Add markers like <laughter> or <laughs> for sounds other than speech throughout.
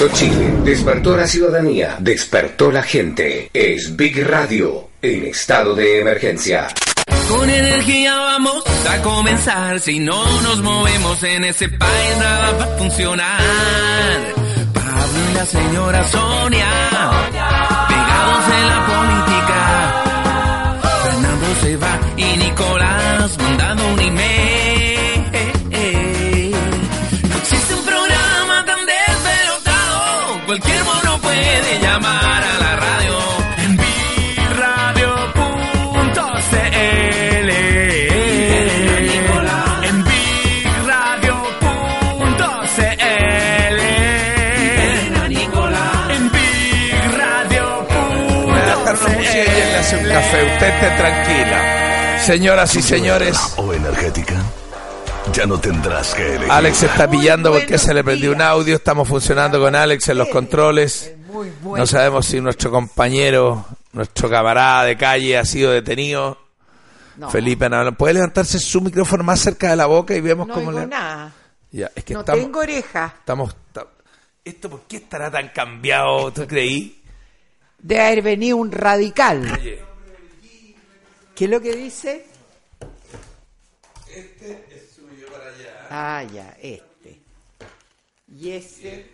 Despertó Chile, despertó la ciudadanía, despertó la gente. Es Big Radio en estado de emergencia. Con energía vamos a comenzar. Si no nos movemos en ese país, nada va a funcionar. Pablo y la señora Sonia, hace un café. Usted esté tranquila. Señoras y señores, o energética, ya no tendrás que elegir. Alex está pillando porque se le prendió un audio. Estamos funcionando con Alex en los controles. No sabemos si nuestro compañero, nuestro camarada de calle ha sido detenido. No, Felipe, no, ¿puede levantarse su micrófono más cerca de la boca y vemos no cómo oigo le... nada. Ya, es que No estamos, tengo oreja. estamos... ta- ¿Esto por qué estará tan cambiado? ¿Tú creí? De haber venido un radical. Oye, ¿Qué es lo que dice? este es suyo para allá. Ah, ya, este. Y ese,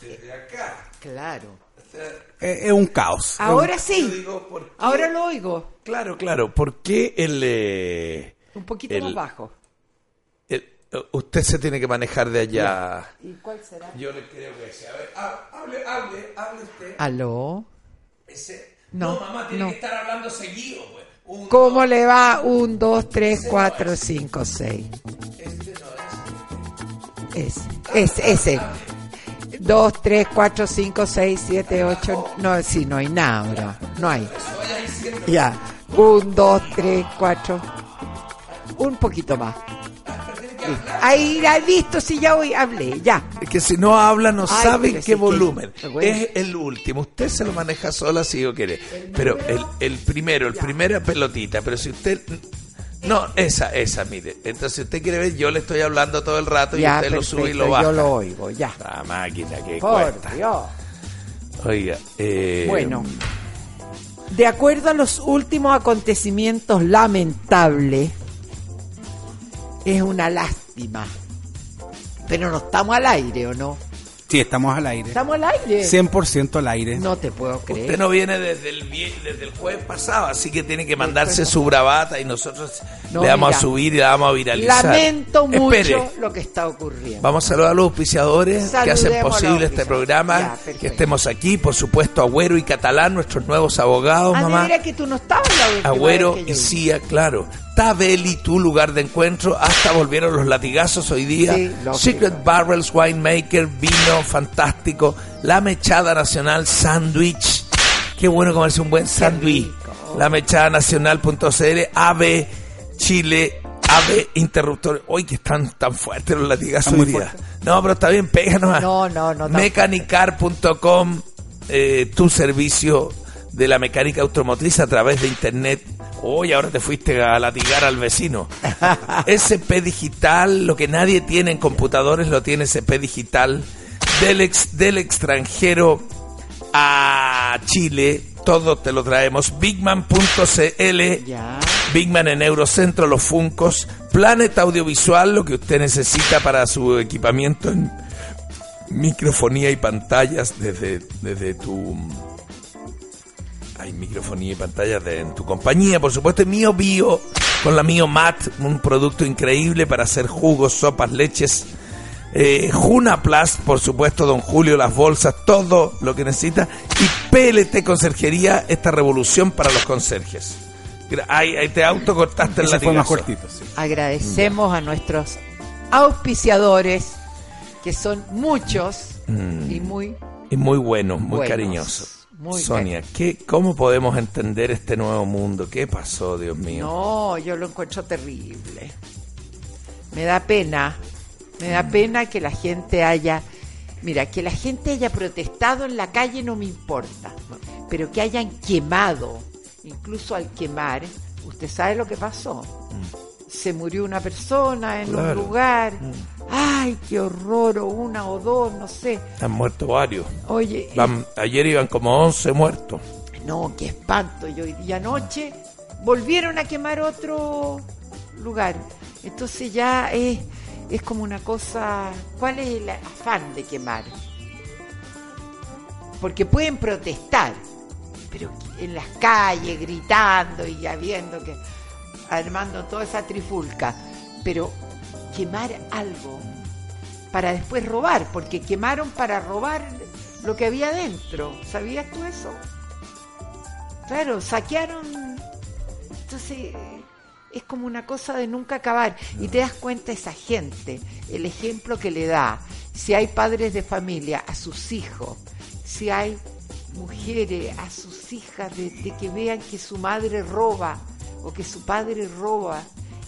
Desde acá. claro. Es, es un caos. Ahora sí. digo, ¿por qué? Ahora lo oigo. Claro, claro. ¿Por qué el... eh, Un poquito el- más bajo. el- usted se tiene que manejar de allá? ¿Y cuál será? Yo le creo que sí. A ver, ha- hable, hable, hable usted. ¿Aló? Ese- No, No, mamá, tiene no. que estar hablando seguido, pues. Un, ¿Cómo le va? Un, dos, tres, cuatro, cinco, seis. Ese, ese, ese. Dos, tres, cuatro, cinco, seis, siete, ocho. No, sí, no hay nada ahora. No hay. Ya. Un, dos, tres, cuatro. Un poquito más. Ahí, ya, listo, sí, ya hoy hablé, ya. Es que si no habla no Ay, sabe sí qué que- volumen. bueno. Es el último. Usted se lo maneja sola si yo quiere. Pero el, el primero, el primera pelotita. Pero si usted... No, esa, esa, mire. Entonces, si usted quiere ver, yo le estoy hablando todo el rato y Ya, usted lo sube y lo baja. yo lo oigo, ya. La máquina que Por cuesta. Dios. Oiga, eh, Bueno, de acuerdo a los últimos acontecimientos lamentables, es una lástima. Pero no estamos al aire, ¿o no? Sí, estamos al aire. ¿Estamos al aire? 100% al aire. No te puedo creer. Usted no viene desde el, vie- desde el jueves pasado, así que tiene que mandarse su bravata y nosotros No, le vamos mira. a subir y la vamos a viralizar. Lamento mucho Espere. lo que está ocurriendo. Vamos a saludar a los auspiciadores que hacen posible este programa, Ya, que estemos aquí, por supuesto, Agüero y Catalán, nuestros nuevos abogados, Ah, mamá. mira que tú no estabas la Agüero y yo vi. Claro. Tabeli, tu lugar de encuentro. Hasta volvieron los latigazos hoy día. Sí. Secret Barrels Winemaker, vino fantástico. La Mechada Nacional Sandwich. Qué bueno comerse un buen sándwich. La Mechada Nacional.cl, AVE, Chile, AVE Interruptor. Hoy que están tan fuertes los latigazos hoy día. No, pero está bien, péganos. No, no, no, no. Mecanicar.com, eh, tu servicio de la mecánica automotriz a través de internet. Hoy ahora te fuiste a latigar al vecino. <laughs> SP Digital, lo que nadie tiene en computadores lo tiene SP Digital. Del, ex- del extranjero a Chile, todo te lo traemos. Bigman.cl. Bigman en Eurocentro, los Funcos, Planet Audiovisual, lo que usted necesita para su equipamiento en microfonía y pantallas desde, desde tu... Hay microfonía y pantallas de, en tu compañía, por supuesto, Mío Bio, con la Mío Mat, un producto increíble para hacer jugos, sopas, leches. Eh, Juna Plus, por supuesto, Don Julio, las bolsas, todo lo que necesita. Y PLT Conserjería, esta revolución para los conserjes. Ahí, ahí te autocortaste el Ese fue más latigazo. cortito, sí. Agradecemos a nuestros auspiciadores, que son muchos Mm. y muy Y muy bueno, muy Buenos, cariñoso. Muy Sonia, ¿qué, ¿cómo podemos entender este nuevo mundo? ¿Qué pasó, Dios mío? No, yo lo encuentro terrible. Me da pena, me da Mm. pena que la gente haya, mira, que la gente haya protestado en la calle no me importa, pero que hayan quemado, incluso al quemar, usted sabe lo que pasó. Se murió una persona en Mm. Claro. Mm. un lugar. ay, qué horror, o una o dos, no sé. Han muerto varios. Oye, Van- ayer iban como 11 muertos. No, qué espanto. Y hoy día anoche volvieron a quemar otro lugar. Entonces ya es, es como una cosa... ¿Cuál es el afán de quemar? Porque pueden protestar, pero en las calles gritando y ya viendo que... armando toda esa trifulca. Pero quemar algo para después robar, porque quemaron para robar lo que había dentro. ¿Sabías tú eso? Claro, saquearon. Entonces, es como una cosa de nunca acabar. Y te das cuenta esa gente, el ejemplo que le da. Si hay padres de familia a sus hijos, si hay mujeres a sus hijas, de, de que vean que su madre roba o que su padre roba,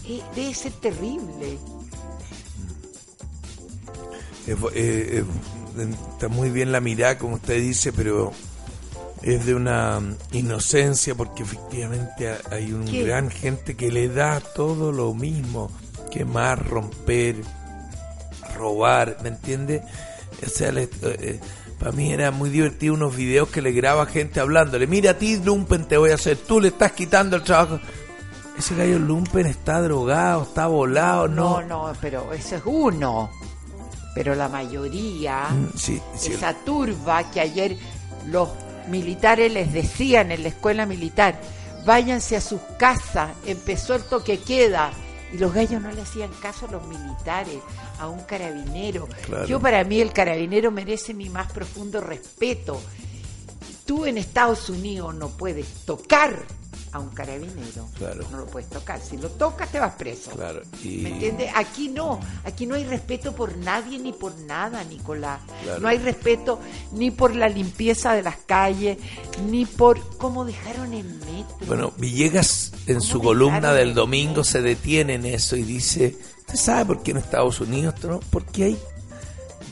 eh, debe ser terrible. Eh, eh, está muy bien la mirada, como usted dice, pero es de una mm, inocencia porque efectivamente ha- hay un ¿Qué? gran gente que le da todo lo mismo, quemar, romper, robar, ¿me entiende? O sea, le- eh, para mí era muy divertido unos videos que le graba gente hablándole, mira a ti Lumpen te voy a hacer, tú le estás quitando el trabajo. Ese gallo Lumpen está drogado, está volado, no. No, no, pero eso es uno. Pero la mayoría, Mm, Sí, sí, esa turba que ayer los militares les decían en la escuela militar, váyanse a sus casas, empezó el toque queda. Y los gallos no le hacían caso a los militares, a un carabinero. Claro. Yo para mí el carabinero merece mi más profundo respeto. Tú en Estados Unidos no puedes tocar a un carabinero. Claro. No lo puedes tocar. Si lo tocas te vas preso. Claro, y- ¿Me entiendes? Aquí no. Aquí no hay respeto por nadie ni por nada, Nicolás. Claro. No hay respeto ni por la limpieza de las calles, ni por cómo dejaron el metro. Bueno, Villegas en ¿Cómo su columna del el domingo se detiene en eso y dice, ¿usted sabe por qué en Estados Unidos? no? Porque hay...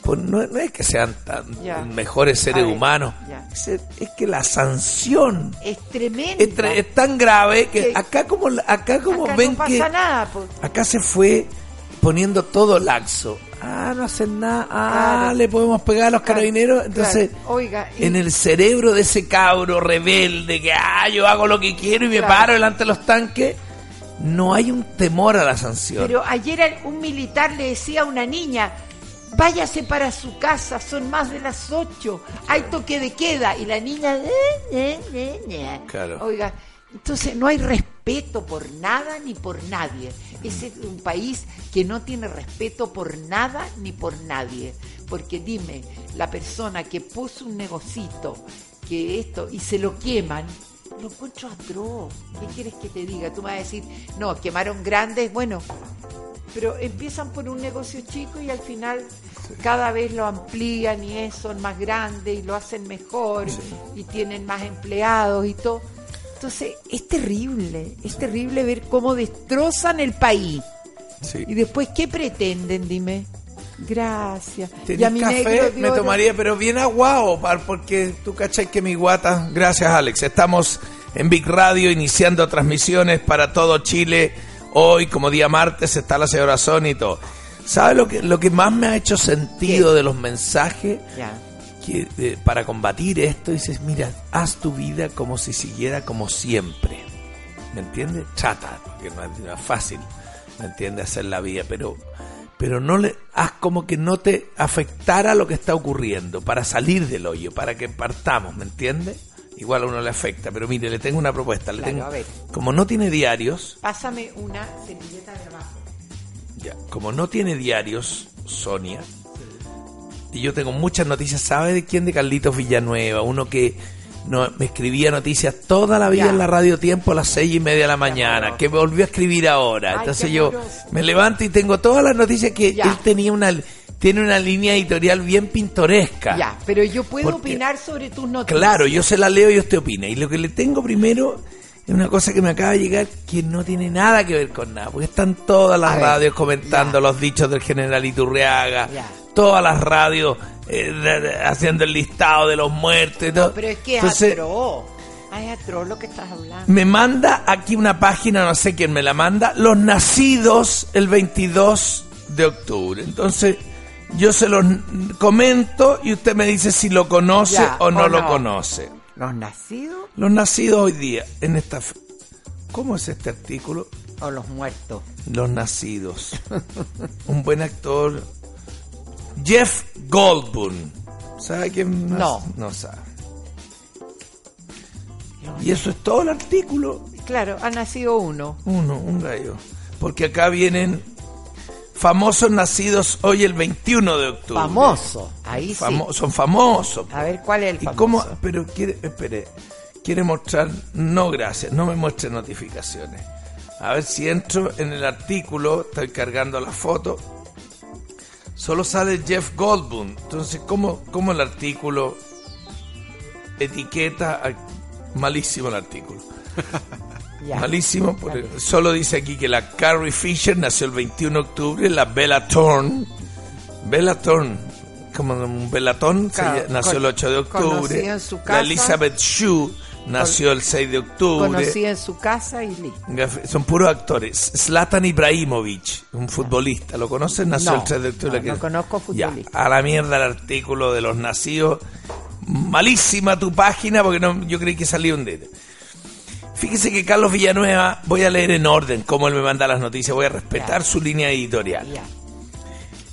por- no, no es que sean tan mejores seres ver, humanos, es, es que la sanción Es tremenda. es, tre- es tan grave que Que- acá como acá como Acá ven no pasa que nada. pues. acá se fue poniendo todo laxo. Ah, no hacen nada. Ah, Claro. le podemos pegar a los Claro, carabineros. Entonces, claro. Oiga, y- en el cerebro de ese cabro rebelde que, ah, yo hago lo que quiero y me paro delante de los tanques, no hay un temor a la sanción. Pero ayer un militar le decía a una niña, váyase para su casa, son más de las ocho, hay toque de queda. Y la niña, "Eh, eh, eh, eh". Claro. oiga, entonces no hay respeto por nada ni por nadie. Ese es un país que no tiene respeto por nada ni por nadie. Porque dime, la persona que puso un negocito, que esto, y se lo queman, lo encuentro atroz. ¿Qué quieres que te diga? Tú me vas a decir, no, quemaron grandes, bueno, pero empiezan por un negocio chico y al final cada vez lo amplían y es, son más grandes y lo hacen mejor y tienen más empleados y todo. Entonces es terrible, es terrible ver cómo destrozan el país. Sí. Y después, ¿qué pretenden? Dime. Gracias. Y ¿Tenés a mi café? negro Me tomaría, pero bien aguado, porque tú cachai que mi guata. Gracias, Alex. Estamos en Big Radio iniciando transmisiones para todo Chile. Hoy, como día martes, está la señora Sonito. ¿Sabe lo que, lo que más me ha hecho sentido ¿Qué? de los mensajes? Ya. Que eh, para combatir esto dices, mira, haz tu vida como si siguiera como siempre. ¿Me entiendes? Trata, porque no es, no es fácil, ¿me entiendes? Hacer la vida, pero pero no le haz como que no te afectara lo que está ocurriendo para salir del hoyo, para que partamos, ¿me entiendes? Igual a uno le afecta, pero mire, le tengo una propuesta, le Claro, tengo a ver. como no tiene diarios, Pásame una servilleta de abajo. ya, como no tiene diarios, Sonia, y yo tengo muchas noticias, ¿sabe de quién? De Carlitos Villanueva, uno que no, me escribía noticias toda la vida Ya. en la radio tiempo a las seis y media de la mañana, que me volvió a escribir ahora. Ay, Entonces yo amoroso. me levanto y tengo todas las noticias que Ya. él tenía una tiene una línea editorial bien pintoresca. Ya, pero yo puedo Porque- opinar sobre tus noticias. Claro, yo se la leo y usted opina. Y lo que le tengo primero es una cosa que me acaba de llegar que no tiene nada que ver con nada. Porque están todas las A ver, radios comentando ya. los dichos del general Iturriaga. Ya. Todas las radios eh, de- de- haciendo el listado de los muertos y todo. Pero es que es Entonces, atroz. Ay, es atroz lo que estás hablando. me manda aquí una página, no sé quién me la manda, los nacidos el 22 de octubre. Entonces, Yo se los comento y usted me dice si lo conoce Ya, o no o lo no. conoce. ¿Los nacidos Los nacidos hoy día en esta... ¿Cómo es este artículo? o los muertos? Los nacidos. Un buen actor. Jeff Goldblum. ¿Sabe quién más? No. No sabe. Y eso es todo el artículo. Claro, ha nacido uno. Uno, un gallo. Porque acá vienen famosos nacidos hoy el 21 de octubre. Famoso. Ahí sí. Son famosos. A ver, ¿cuál es el ¿Y famoso? cómo? Pero quiere, espere, quiere mostrar, no gracias, no me muestre notificaciones. A ver si entro en el artículo, estoy cargando la foto. Solo sale Jeff Goldblum. Entonces, ¿cómo, cómo el artículo etiqueta? a- malísimo el artículo. <laughs> Malísimo, porque solo dice aquí que la Carrie Fisher nació el 21 de octubre, la Bella Thorne, Bella Thorne, como un Belatón, se Claro, nació el con- 8 de octubre, conocida en su la. Elizabeth Shue nació el 6 de octubre, Conocí en su casa y listo. son puros actores, Zlatan Ibrahimovic, un futbolista, ¿lo conocen? Nació No, el 3 de octubre. no, que- no conozco Ya, futbolista. a la mierda el artículo de los nacidos, malísima tu página porque no, yo creí que salía un dedo. Fíjese que Carlos Villanueva, voy a leer en orden cómo él me manda las noticias, voy a respetar Ya. su línea editorial. Ya.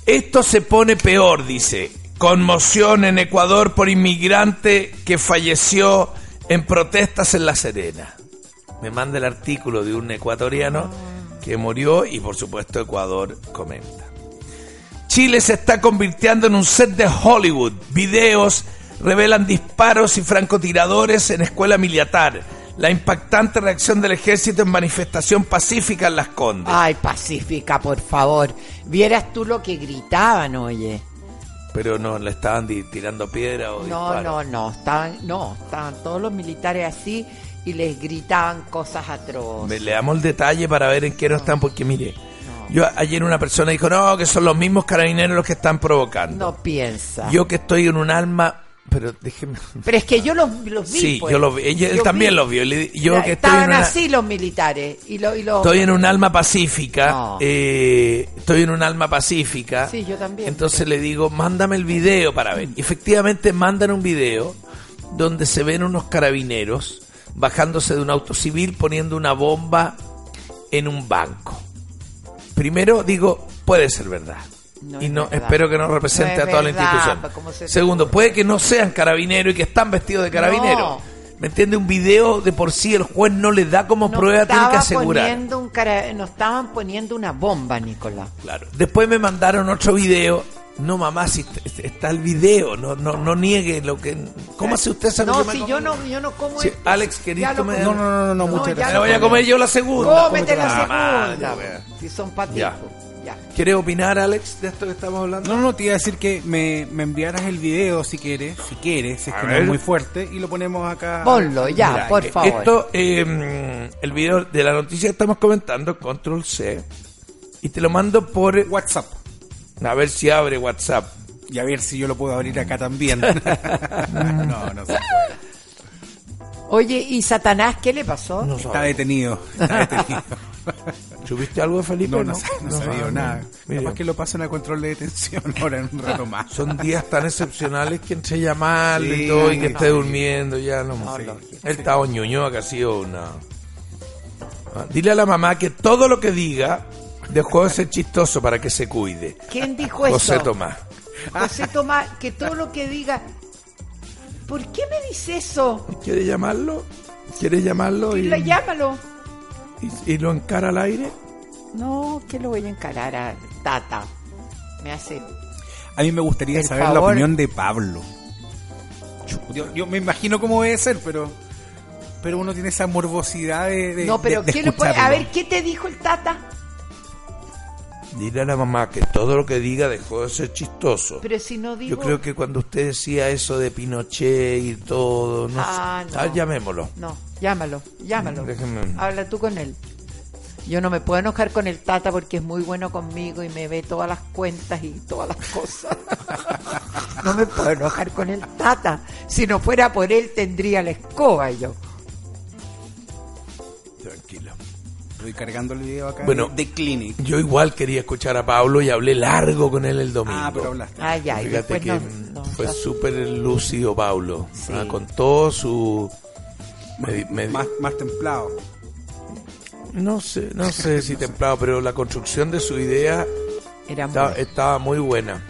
Esto se pone peor, dice. Conmoción en Ecuador por inmigrante que falleció en protestas en La Serena. Me manda el artículo de un ecuatoriano que murió y por supuesto Ecuador comenta. Chile se está convirtiendo en un set de Hollywood. Videos revelan disparos y francotiradores en escuela militar. La impactante reacción del ejército en manifestación pacífica en Las Condes. Ay, Pacífica, por favor. Vieras tú lo que gritaban, oye. Pero no le estaban tirando piedra o No, disparos. no, no. Estaban, no, estaban todos los militares así y les gritaban cosas atroces. Me leamos el detalle para ver en qué no están, porque mire, yo ayer una persona dijo, no, que son los mismos carabineros los que están provocando. No piensa. Yo que estoy en un alma, pero déjeme... Pero es que yo los, los vi. Sí, pues. yo lo vi, él Yo también vi. lo vio. Yo que estoy Estaban en una, así los militares. Y lo, y lo- estoy en un alma pacífica, No. eh, estoy en un alma pacífica. Sí, yo también. Entonces le digo, mándame el video para ver. Y efectivamente mandan un video donde se ven unos carabineros bajándose de un auto civil poniendo una bomba en un banco. Primero digo, puede ser verdad. No y es no verdad. espero que no represente No a toda la institución. pues, ¿cómo se te Segundo, ocurre? puede que no sean carabineros y que están vestidos de carabineros. No. ¿Me entiende? Un video de por sí el juez no le da como no prueba, tiene que asegurar. Poniendo un cara- no estaban poniendo una bomba, Nicolás. Claro. Después me mandaron otro video. No, mamá, si est- está el video, no, no, no niegue lo que. ¿Cómo hace usted sabe No, que si yo no, yo no como esto. Alex, ¿querés Ya lo comer? No, no, no, no, muchas gracias. Me voy a comer yo la segunda. Cómete la Ah, segunda. madre. Si son ti, Ya. ¿Quieres opinar, Alex, de esto que estamos hablando? No, no, te iba a decir que me, me enviaras el video si quieres, si quieres, si es A que no es muy fuerte, y lo ponemos acá. Ponlo, ya, Mira, por eh, favor. Esto, eh, el video de la noticia que estamos comentando, control C, y te lo mando por. WhatsApp. A ver si abre WhatsApp. Y a ver si yo lo puedo abrir acá también. <laughs> no, no se puede. Oye, ¿y Satanás qué le pasó? No Está detenido. Está detenido. <laughs> ¿Subiste algo, Felipe? No, no, sa- no, sabía sabe. nada. Mira, Capaz que lo pasen a control de detención ahora en un rato más. Son días tan excepcionales que entre llamarle Sí, y todo y que sí. esté durmiendo, ya no, No, sé. lógico. Él está oñoño, que ha sido una. Ah, Dile a la mamá que todo lo que diga dejó de ser chistoso para que se cuide. ¿Quién dijo eso? José Tomás. José Tomás, que todo lo que diga. ¿Por qué me dice eso? ¿Quiere llamarlo? ¿Quiere llamarlo y, llámalo. Y- y lo encara al aire? No, que lo voy a encarar a Tata. Me hace. A mí me gustaría saber la opinión de Pablo. Yo, yo me imagino cómo debe ser, pero pero uno tiene esa morbosidad de, de- No, pero de- de ¿qué le puede- A ver, ¿qué te dijo el Tata? Dile a la mamá que todo lo que diga dejó de ser chistoso. Pero si no digo. Yo creo que cuando usted decía eso de Pinochet y todo, no Ah, sé. no. Ah, llamémoslo. No, llámalo, llámalo. Déjeme- Habla tú con él. Yo no me puedo enojar con el Tata porque es muy bueno conmigo y me ve todas las cuentas y todas las cosas. <laughs> No me puedo enojar con el Tata. Si no fuera por él tendría la escoba yo. Tranquilo. Estoy cargando el video acá Bueno, de, de Clinic. Yo igual quería escuchar a Pablo y hablé largo con él el domingo. Ah, pero hablaste. Ah, ya, Fíjate que no- no- fue no- súper lúcido Pablo. Sí. ah, con todo su... me- me- Más, más templado. no sé, no sé si templado, pero la construcción de su idea Era muy- estaba, estaba muy buena.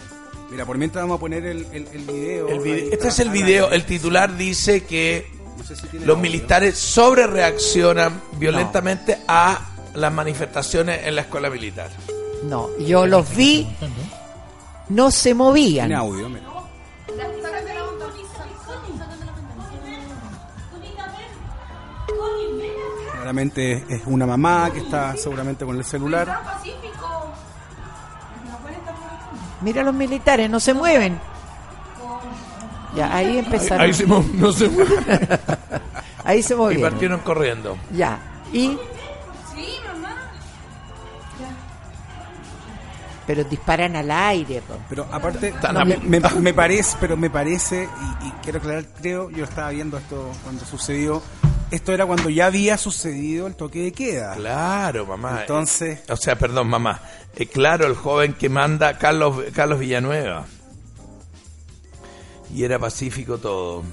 Mira, por mientras vamos a poner el, el, el video. El vide- ahí este es el video, el titular dice que no sé si tiene los audio. militares sobre reaccionan violentamente a las manifestaciones en la escuela militar. No, yo los vi, no se Tiene movían. audio, mira. Claramente es una mamá que está seguramente con el celular. Mira los militares, no se mueven. Ya, ahí empezaron. Ahí se mo- no se mueve. <laughs> Ahí se Y movieron. partieron corriendo. Ya. Y. Pero disparan al aire, po. Pero aparte, no, me, me- me parece, pero me parece, y, y quiero aclarar, creo, yo estaba viendo esto cuando sucedió, esto era cuando ya había sucedido el toque de queda. Claro, mamá. Entonces, O sea, perdón, mamá. Eh, claro, el joven que manda Carlos, Carlos Villanueva. Y era pacífico todo.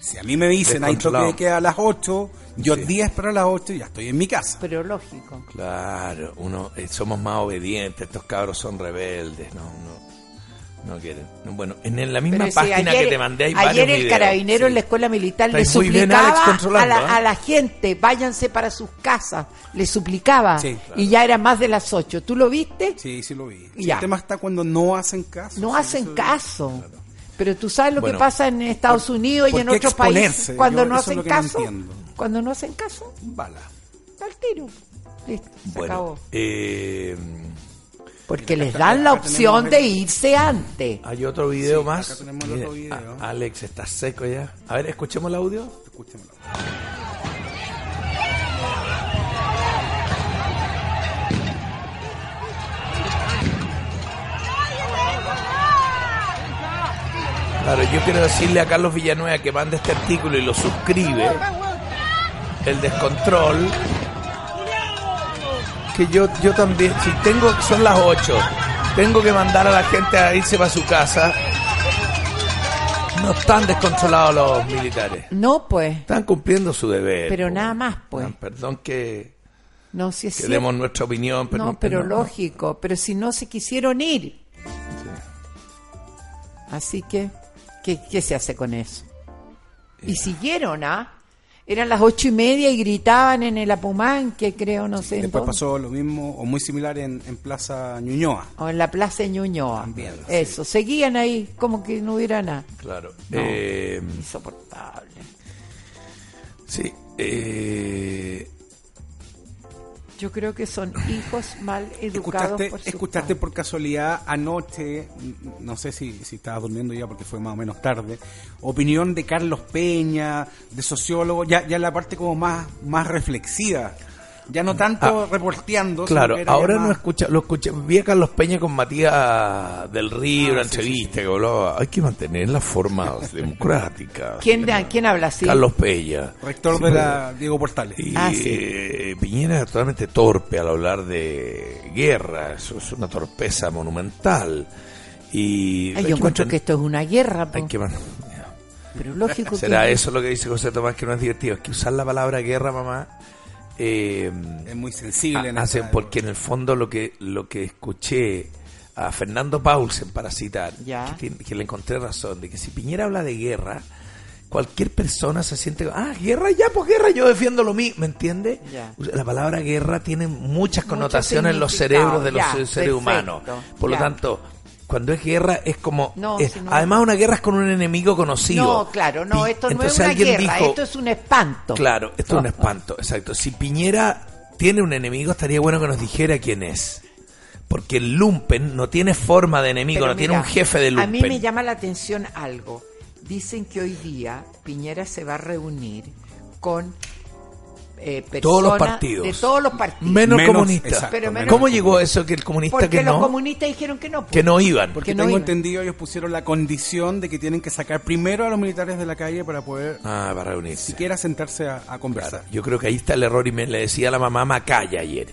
si a mí me dicen hay toque de queda a las 8, yo Sí. 10 para las 8 y ya estoy en mi casa. Pero lógico. Claro, uno eh, somos más obedientes, estos cabros son rebeldes, no, no, no quieren. Bueno, en, en la misma página ayer, que te mandé hay ayer el videos. carabinero Sí. en la escuela militar le bien, Alex, suplicaba a, controlando, la, ¿eh? a la gente, váyanse para sus casas, le suplicaba. Sí, claro. Y ya era más de las 8. ¿Tú lo viste? Sí, sí lo vi. Ya. El tema está cuando no hacen caso. No hacen eso- caso. Pero tú sabes lo Bueno, que pasa en Estados Unidos y en otros exponerse? países cuando Yo no hacen no caso. cuando no hacen caso, Bala. al tiro. Listo, se Bueno, acabó. eh, Porque les dan la opción de el- irse antes. hay otro video Sí, más. acá tenemos el otro video. a- Alex está seco ya. A ver, escuchemos el audio. Escúchamelo. Claro, yo quiero decirle a Carlos Villanueva que mande este artículo y lo suscribe. El descontrol. Que yo, yo también, si tengo, son las 8, tengo que mandar a la gente a irse para su casa. No están descontrolados los militares. No, pues. Están cumpliendo su deber. Pero po. nada más, pues. Ah, Perdón que, No, si es que demos nuestra opinión, pero no, pero no. lógico. Pero si no se quisieron ir. Así que, ¿qué, qué se hace con eso? Y siguieron, ¿ah? Eran las ocho y media y gritaban en el Apumán, que creo, no sé, Después pasó lo mismo o muy similar en, en Plaza Ñuñoa. o en la Plaza de Ñuñoa. También, Eso, seguían ahí como que no hubiera nada. Claro. No. Eh, Insoportable. sí. eh, Yo creo que son hijos mal educados ¿Escuchaste, por escuchaste casualidad anoche, no sé si, si estabas durmiendo ya porque fue más o menos tarde, opinión de Carlos Peña, de sociólogo, ya, ya la parte como más, más reflexiva, ya no tanto reporteando. sino Claro, ahora no escucha, lo escuché, vi a Carlos Peña con Matías del Río, Ah, una sí, entrevista que hablaba, hay que mantener las formas democráticas. <laughs> ¿Quién, da- ¿Quién habla así? Carlos Peña. Rector Sí, de pero- la Diego Portales. Y Ah, sí. eh, Piñera es totalmente torpe al hablar de guerra, eso es una torpeza monumental. Y Ay, yo encuentro que esto es una guerra, po. hay que pero lógico <laughs> ¿Será que... eso lo que dice José Tomás que no es divertido? Es que usar la palabra guerra, mamá, eh, Es muy sensible. en hace- esta- porque en el fondo lo que lo que escuché a Fernando Paulsen para citar Ya. que, tiene- que le encontré razón de que si Piñera habla de guerra cualquier persona se siente ah guerra ya pues guerra yo defiendo lo mío ¿me entiende? Ya. la palabra guerra tiene muchas Mucho connotaciones en los cerebros de los ya, seres perfecto, humanos por ya. lo tanto cuando es guerra es como No, es- si no- además una guerra es con un enemigo conocido No, claro, no, esto no es una guerra, dijo- esto es un espanto. Claro, esto es un <laughs> espanto, exacto. Si Piñera tiene un enemigo, estaría bueno que nos dijera quién es. Porque el lumpen no tiene forma de enemigo, Pero no tiene un jefe de A lumpen. mí me llama la atención algo. Dicen que hoy día Piñera se va a reunir con eh, personas Todos los partidos. de todos los partidos. Menos, Menos, comunistas. exacto, Pero menos ¿Cómo llegó eso que el comunista Porque que los no? comunistas dijeron que no. pues. Que no iban. Porque Que no tengo iban. entendido, ellos pusieron la condición de que tienen que sacar primero a los militares de la calle para poder Ah, para reunirse. siquiera sentarse a, a conversar. Claro, yo creo que ahí está el error y me le decía a la mamá Macaya ayer.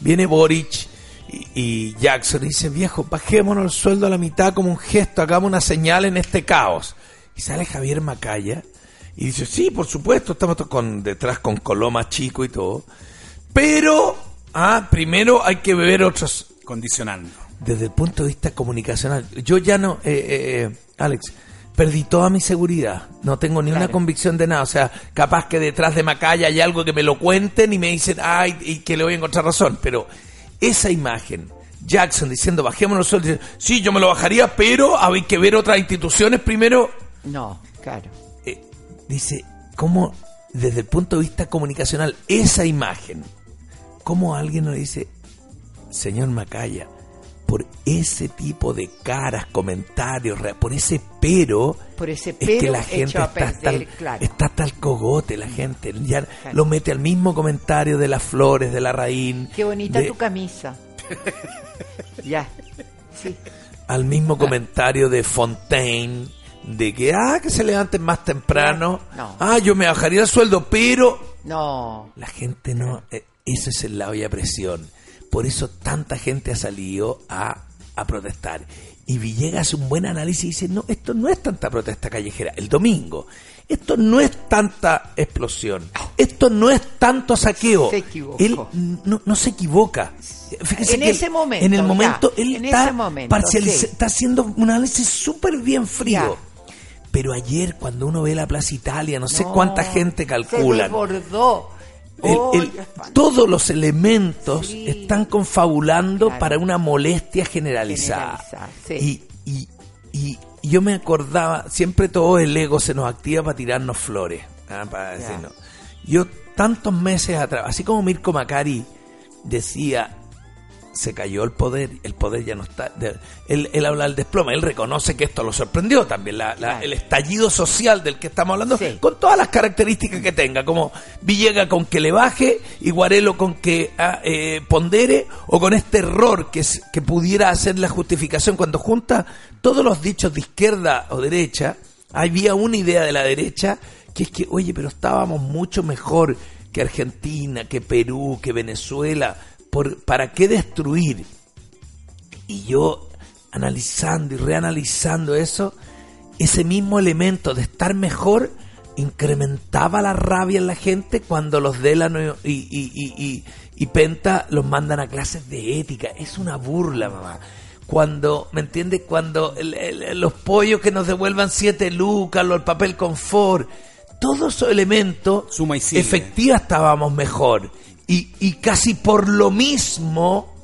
Viene Boric y, y Jackson y dice, viejo, bajémonos el sueldo a la mitad como un gesto, hagamos una señal en este caos. Y sale Javier Macaya y dice, sí, por supuesto, estamos con, detrás con Coloma chico y todo. Pero, ah, primero hay que beber otros, Condicionando. desde el punto de vista comunicacional, yo ya no, eh, eh, eh, Alex, perdí toda mi seguridad. No tengo ni una convicción de nada. O sea, capaz que detrás de Macaya hay algo que me lo cuenten y me dicen, ay, y que le voy a encontrar razón. Pero esa imagen, Jackson diciendo, bajémonos los sueldos, sí, yo me lo bajaría, pero hay que ver otras instituciones primero. No, claro. Dice, ¿cómo, desde el punto de vista comunicacional, esa imagen, cómo alguien nos dice, señor Macaya, por ese tipo de caras, comentarios, por ese pero, Por ese es que la gente está, perder, el- claro. está el cogote, la gente ya lo mete al mismo comentario de las flores, de la raíz, Qué bonita de- tu camisa. <laughs> ya. Sí. al mismo comentario de Fontaine, de que, ah, que se levanten más temprano, No. ah, yo me bajaría el sueldo, pero No. La gente no, eh, eso es el lado a presión. Por eso tanta gente ha salido a, a protestar. Y Villegas hace un buen análisis y dice, no, esto no es tanta protesta callejera. El domingo, esto no es tanta explosión. Esto no es tanto saqueo. Se. Él no, no se equivoca. Fíjese En que ese momento, En el ya. momento, él En está, ese momento, sí. está haciendo un análisis súper bien frío. Ya. Pero ayer, cuando uno ve la Plaza Italia, no sé cuánta gente calcula. Se desbordó. El- el- qué espanto. todos los elementos Sí. están confabulando Claro. para una molestia generalizada. Sí. y, y, y- y yo me acordaba, siempre todo el ego se nos activa para tirarnos flores. ah, para. Yo tantos meses atrás, así como Mirko Macari decía, se cayó el poder, el poder ya no está. él, él habla del desplome, él reconoce que esto lo sorprendió también, la- la- Claro. el estallido social del que estamos hablando, Sí. con todas las características que tenga, como Villega con que le baje y Guarelo con que ah, eh, pondere, o con este error que, es- que pudiera hacer la justificación cuando junta todos los dichos de izquierda o derecha, había una idea de la derecha que es que, oye, pero estábamos mucho mejor que Argentina, que Perú, que Venezuela, por, ¿para qué destruir? Y yo, analizando y reanalizando eso, ese mismo elemento de estar mejor incrementaba la rabia en la gente cuando los Delano y, y, y, y- y Penta los mandan a clases de ética. Es una burla, mamá. Cuando, ¿me entiendes? Cuando el- el- los pollos que nos devuelvan siete lucas, el papel confort, todos esos elementos, efectiva estábamos mejor. Y, y casi por lo mismo,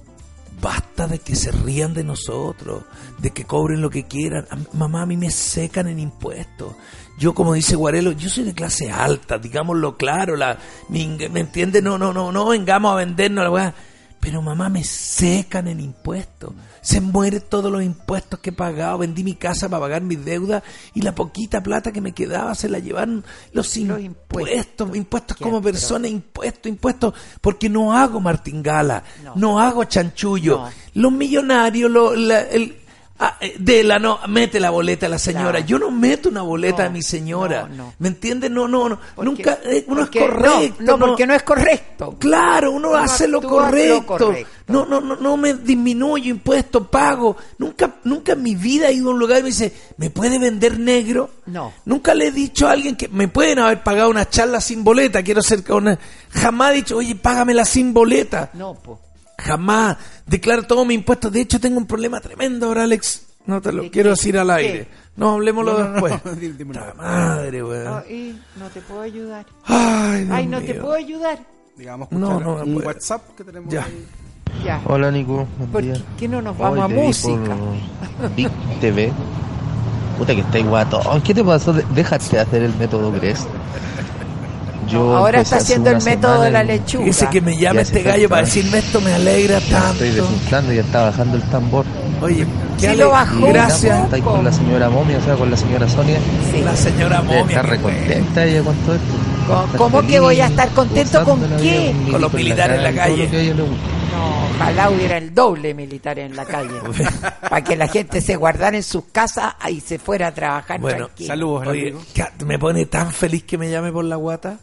basta de que se rían de nosotros, de que cobren lo que quieran. Mamá, a mí me secan en impuestos. Yo, como dice Guarelo, yo soy de clase alta, digámoslo claro, la, ¿me entiende? No, no, no, no vengamos a vendernos la weá. Pero mamá, me secan en impuestos. Se mueren todos los impuestos que he pagado. Vendí mi casa para pagar mis deudas y la poquita plata que me quedaba se la llevaron los, Los impuestos. impuestos. Como persona, impuestos, impuestos. Porque no hago martingala, no, No. hago chanchullo. No. Los millonarios, lo, la- el, ah, eh, Dela no mete la boleta a la señora. Claro. Yo no meto una boleta No, a mi señora. no, no. ¿Me entiendes? No, no, no. Nunca, eh, uno porque- es correcto. No, no, porque no es correcto. Claro, uno, Uno hace lo correcto. correcto. No, no, no, no me disminuyo impuestos, pago. Nunca, nunca en mi vida he ido a un lugar y me dice, ¿me puede vender negro? No. Nunca le he dicho a alguien que me pueden haber pagado una charla sin boleta. Quiero ser una. Jamás he dicho, oye, págamela sin boleta. No, pues. Jamás. Declaro todos mis impuestos. De hecho, tengo un problema tremendo ahora, Alex. No te lo ¿De quiero qué? decir al ¿Qué? aire. No, hablemoslo No, después. <laughs> no, dí- madre, weón. No te puedo ayudar. Ay, Dios Ay, no te puedo ayudar. Digamos, No, escuchar no, no un puede. WhatsApp que tenemos Ya. ahí. Ya. Hola Nico, ¿Por día. qué- qué no nos Hoy vamos a te vi música? por Big TV. Puta que está guato. ¿Qué te pasó? Déjate hacer el método Gres. Yo Ahora está haciendo el método de la y lechuga. Dice que me llame este gallo para está- decirme esto me alegra Ya estoy tanto. desinflando, ya está bajando el tambor. Oye, Sí qué lo ale- bajó. Gracias. Está ahí con la señora Momia, o sea, con la señora Sonia. Sí. La señora momia. bueno. recontenta ella con todo esto. ¿Cómo- Está cómo que voy a estar contento con qué? Con los militares en la lo calle. que a ella le gusta. No, ojalá hubiera el doble militar en la calle. <laughs> para que la gente se guardara en sus casas y se fuera a trabajar Bueno, tranquilo. Saludos, Oye, me pone tan feliz que me llame por la guata.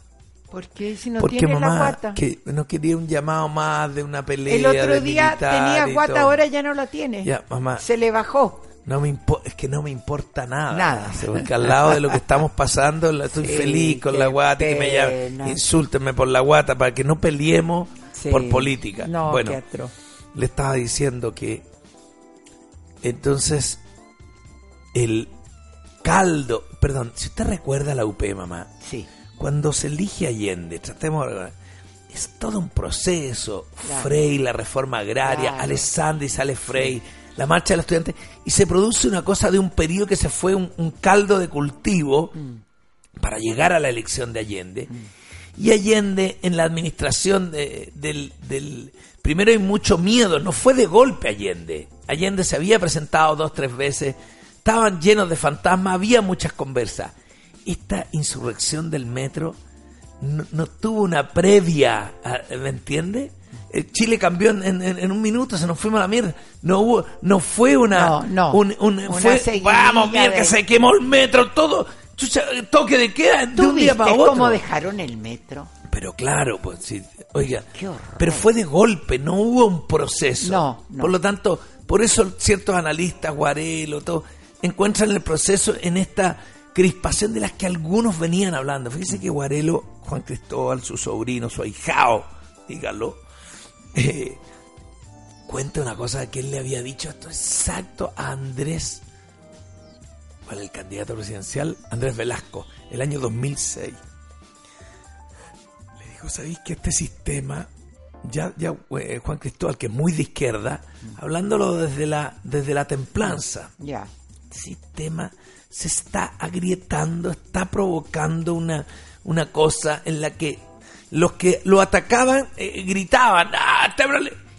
¿Por qué si no porque tiene la mamá, guata? que no quería un llamado más de una pelea. El otro día tenía guata, ahora ya no la tiene. Ya, mamá. Se le bajó. No me es que no me importa nada. Nada. Porque al lado de lo que estamos pasando, la- estoy <laughs> Sí, feliz con la guata y que me pena. llamen. Insúltenme por la guata para que no peleemos Sí. por política. No, bueno, le estaba diciendo que entonces el caldo, perdón, si usted recuerda la UP, mamá, Sí. Cuando se elige Allende, tratemos es todo un proceso. Claro. Frey, la reforma agraria, Claro. Alessandri sale Frey, la marcha de los estudiantes, y se produce una cosa de un periodo que se fue un, un caldo de cultivo Mm. para llegar a la elección de Allende. Y Allende en la administración de- del, del... Primero hay mucho miedo, no fue de golpe Allende. Allende se había presentado dos, tres veces, estaban llenos de fantasmas, había muchas conversas. Esta insurrección del metro no, no tuvo una previa, a- ¿me entiende? El Chile cambió en, en- en un minuto, se nos fuimos a la mierda. No hubo, no fue una, No, no. un- un- Una fue, vamos, mira que se quemó el metro, todo, chucha, toque de queda de ¿Tú un día para otro. cómo dejaron el metro? Pero claro, pues sí, oiga, Qué pero fue de golpe, no hubo un proceso. No, no. Por lo tanto, por eso ciertos analistas, Guarelo, todo, encuentran el proceso en esta crispación de las que algunos venían hablando. Fíjese que Guarelo, Juan Cristóbal, su sobrino, su ahijao, dígalo, eh, cuenta una cosa que él le había dicho esto exacto a Andrés, ¿cuál es el candidato presidencial? Andrés Velasco, el año 2006. Le dijo, ¿sabéis que este sistema, ya, ya eh, Juan Cristóbal, que es muy de izquierda, hablándolo desde la, desde la templanza, Ya. este sistema se está agrietando, está provocando una, una cosa en la que los que lo atacaban eh, gritaban, ¡ah,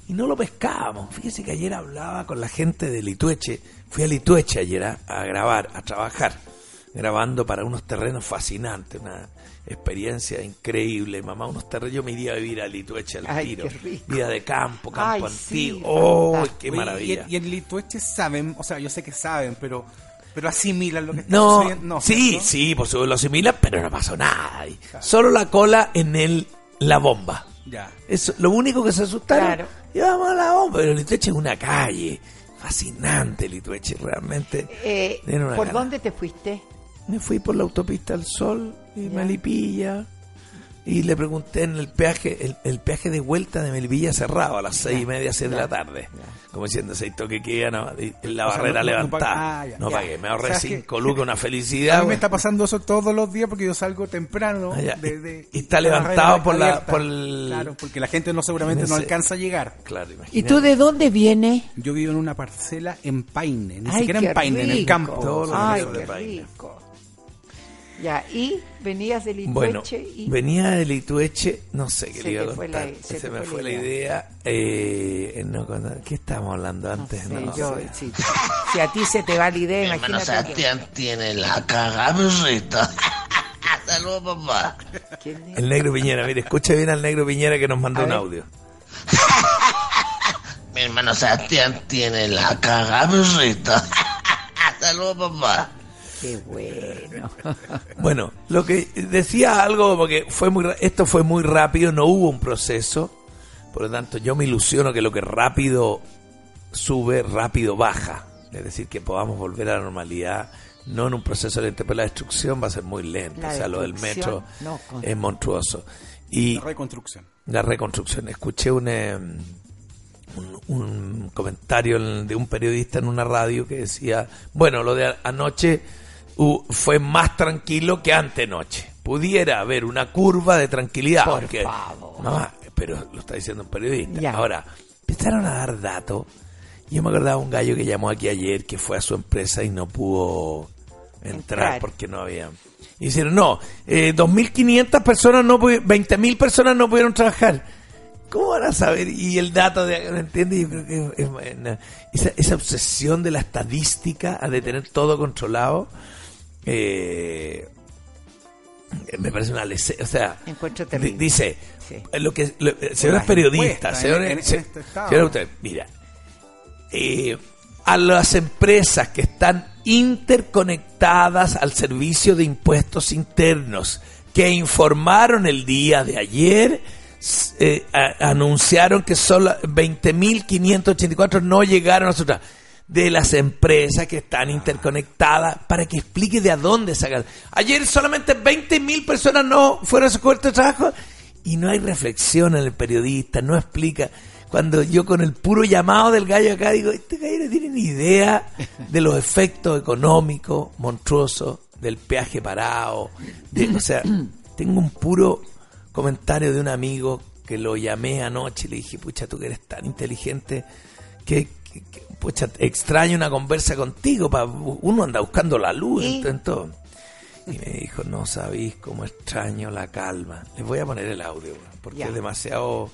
y no lo pescábamos. Fíjese que ayer hablaba con la gente de Litueche, fui a Litueche ayer a, a grabar, a trabajar, grabando para unos terrenos fascinantes, una experiencia increíble, mamá, unos terrenos, yo me iría a vivir a Litueche al Ay, tiro, vida de campo, campo Ay, sí, antiguo, ¡oh, fantástico. qué maravilla! Y, y en Litueche saben, o sea, yo sé que saben, pero pero asimilan lo que está No, sucediendo. No, sí, sí, por supuesto lo asimilan, pero no pasó nada. ahí. Solo la cola en el, la bomba. Ya. Eso, lo único que se asustaron. Claro. Y vamos a la bomba. Pero Litueche es una calle. Fascinante Litueche, realmente. Eh, ¿Por gana. dónde te fuiste? Me fui por la autopista al Sol y Ya. Y le pregunté en el peaje, el, el peaje de vuelta de Melipilla cerrado a las seis y media, seis de la tarde. Como diciendo, seis toque que ya no, y la O sea, barrera no- no levantada. pag- ah, no pagué, me ahorré sea, cinco lucas, una <laughs> felicidad. A mí me está pasando eso todos los días porque yo salgo temprano. Ah, de- de- Y está la levantado por la- por el- Claro, porque la gente no seguramente en no alcanza a llegar. Claro, ¿Y imagínate. tú de dónde vienes? Yo vivo en una parcela en Paine, ni Ay, siquiera qué en Paine, en el rico. campo. Todos los Ay, días de qué Paine. rico. Ya, y venías de Bueno, Litueche y... venía de Litueche, no sé qué Se le iba a contar. la- se me fue la idea. Eh, no, cuando- ¿Qué estábamos hablando No antes? sé, No, yo, sé. si, si a ti se te va la idea, Hermano imagínate que... Sebastián tiene la cagada. <laughs> Saludos, papá. El negro Piñera, mire, escuche bien al negro Piñera que nos mandó A un ver. audio. <laughs> Mi hermano Sebastián tiene la cagada. <laughs> Saludos, papá. Qué bueno. <laughs> Bueno, lo que decía algo porque fue muy ra- esto fue muy rápido, no hubo un proceso, por lo tanto yo me ilusiono que lo que rápido sube, rápido baja, es decir, que podamos volver a la normalidad, no en un proceso lento, pero la destrucción va a ser muy lenta, La o sea, lo del metro no, con- es monstruoso. Y La reconstrucción. la reconstrucción. Escuché un, eh, un, un comentario en- de un periodista en una radio que decía, bueno, lo de anoche uh, fue más tranquilo que antenoche. Pudiera haber una curva de tranquilidad. Por aunque- favor. Mamá, pero lo está diciendo un periodista. Ya. Ahora, empezaron a dar datos. Yo me acordaba de un gallo que llamó aquí ayer que fue a su empresa y no pudo entrar, Entrar. porque no había. Y dijeron, no, eh, 2.500 personas no pudi- 20.000 personas no pudieron trabajar. ¿Cómo van a saber? Y el dato de, ¿no entiendes? Yo creo que es- es- na- esa, esa obsesión de la estadística, a de tener todo controlado, eh, me parece una lese- o sea, Encuentro dice, Sí. eh, lo que, lo- eh, señoras periodistas, señores, en- en- este señora usted, mira, eh, a las empresas que están interconectadas al servicio de impuestos internos, que informaron el día de ayer, eh, a- anunciaron que solo 20.584 no llegaron a su tra- de las empresas que están interconectadas para que explique de a dónde sacan. Ayer solamente 20.000 personas no fueron a su puesto de trabajo y no hay reflexión en el periodista, no explica. Cuando yo con el puro llamado del gallo acá digo, este gallo no tiene ni idea de los efectos económicos monstruosos del peaje parado. de- o sea, <clears throat> tengo un puro comentario de un amigo que lo llamé anoche y le dije, pucha, tú que eres tan inteligente, que, que- que, pucha, extraño una conversa contigo, pa, uno anda buscando la luz en, en todo. Y me dijo, no sabéis cómo extraño la calma. Les voy a poner el audio, porque Ya. es demasiado...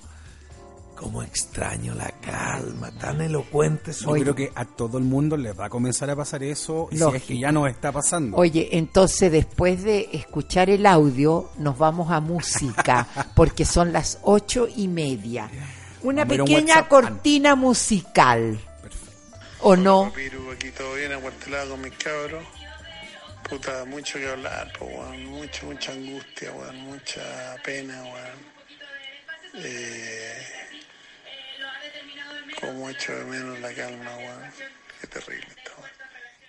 Cómo extraño la calma, tan elocuente. su- Yo creo que a todo el mundo le va a comenzar a pasar eso y si es que ya nos está pasando. Oye, entonces después de escuchar el audio, nos vamos a música, <laughs> porque son las ocho y media. Una un pequeña cortina musical. ¿O no? Piru, aquí todo bien, aguantelado con mis cabros. Puta, mucho que hablar, po, weón. Mucha, mucha angustia, weón. Mucha pena, weón. Eh, como echo de menos la calma, weón. Qué terrible.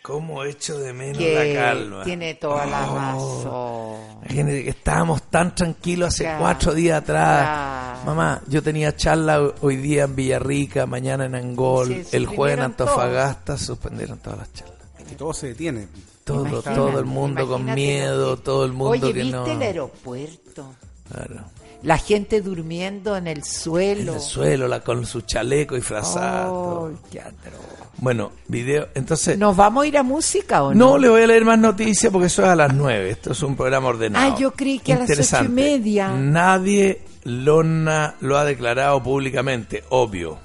Cómo echo de menos Que la calma. tiene toda la Oh. razón. Imagínate que estábamos tan tranquilos hace Claro, cuatro días atrás. claro. Mamá, yo tenía charla ho- hoy día en Villarrica, mañana en Angol, Sí, el jueves en. Antofagasta, suspendieron todas las charlas. Y todo se detiene. Todo, todo el mundo con miedo, que- todo el mundo Oye, que ¿viste no. el aeropuerto? Claro. La gente durmiendo en el En suelo. el suelo, la, con su chaleco disfrazado. todo. Ay, qué atroz. Bueno, video. Entonces, ¿Nos vamos a ir a música o no no? le voy a leer más noticias porque eso es a las nueve. Esto es un programa ordenado. Ah, yo creí que a las ocho y media. Nadie lo, na- lo ha declarado públicamente, obvio.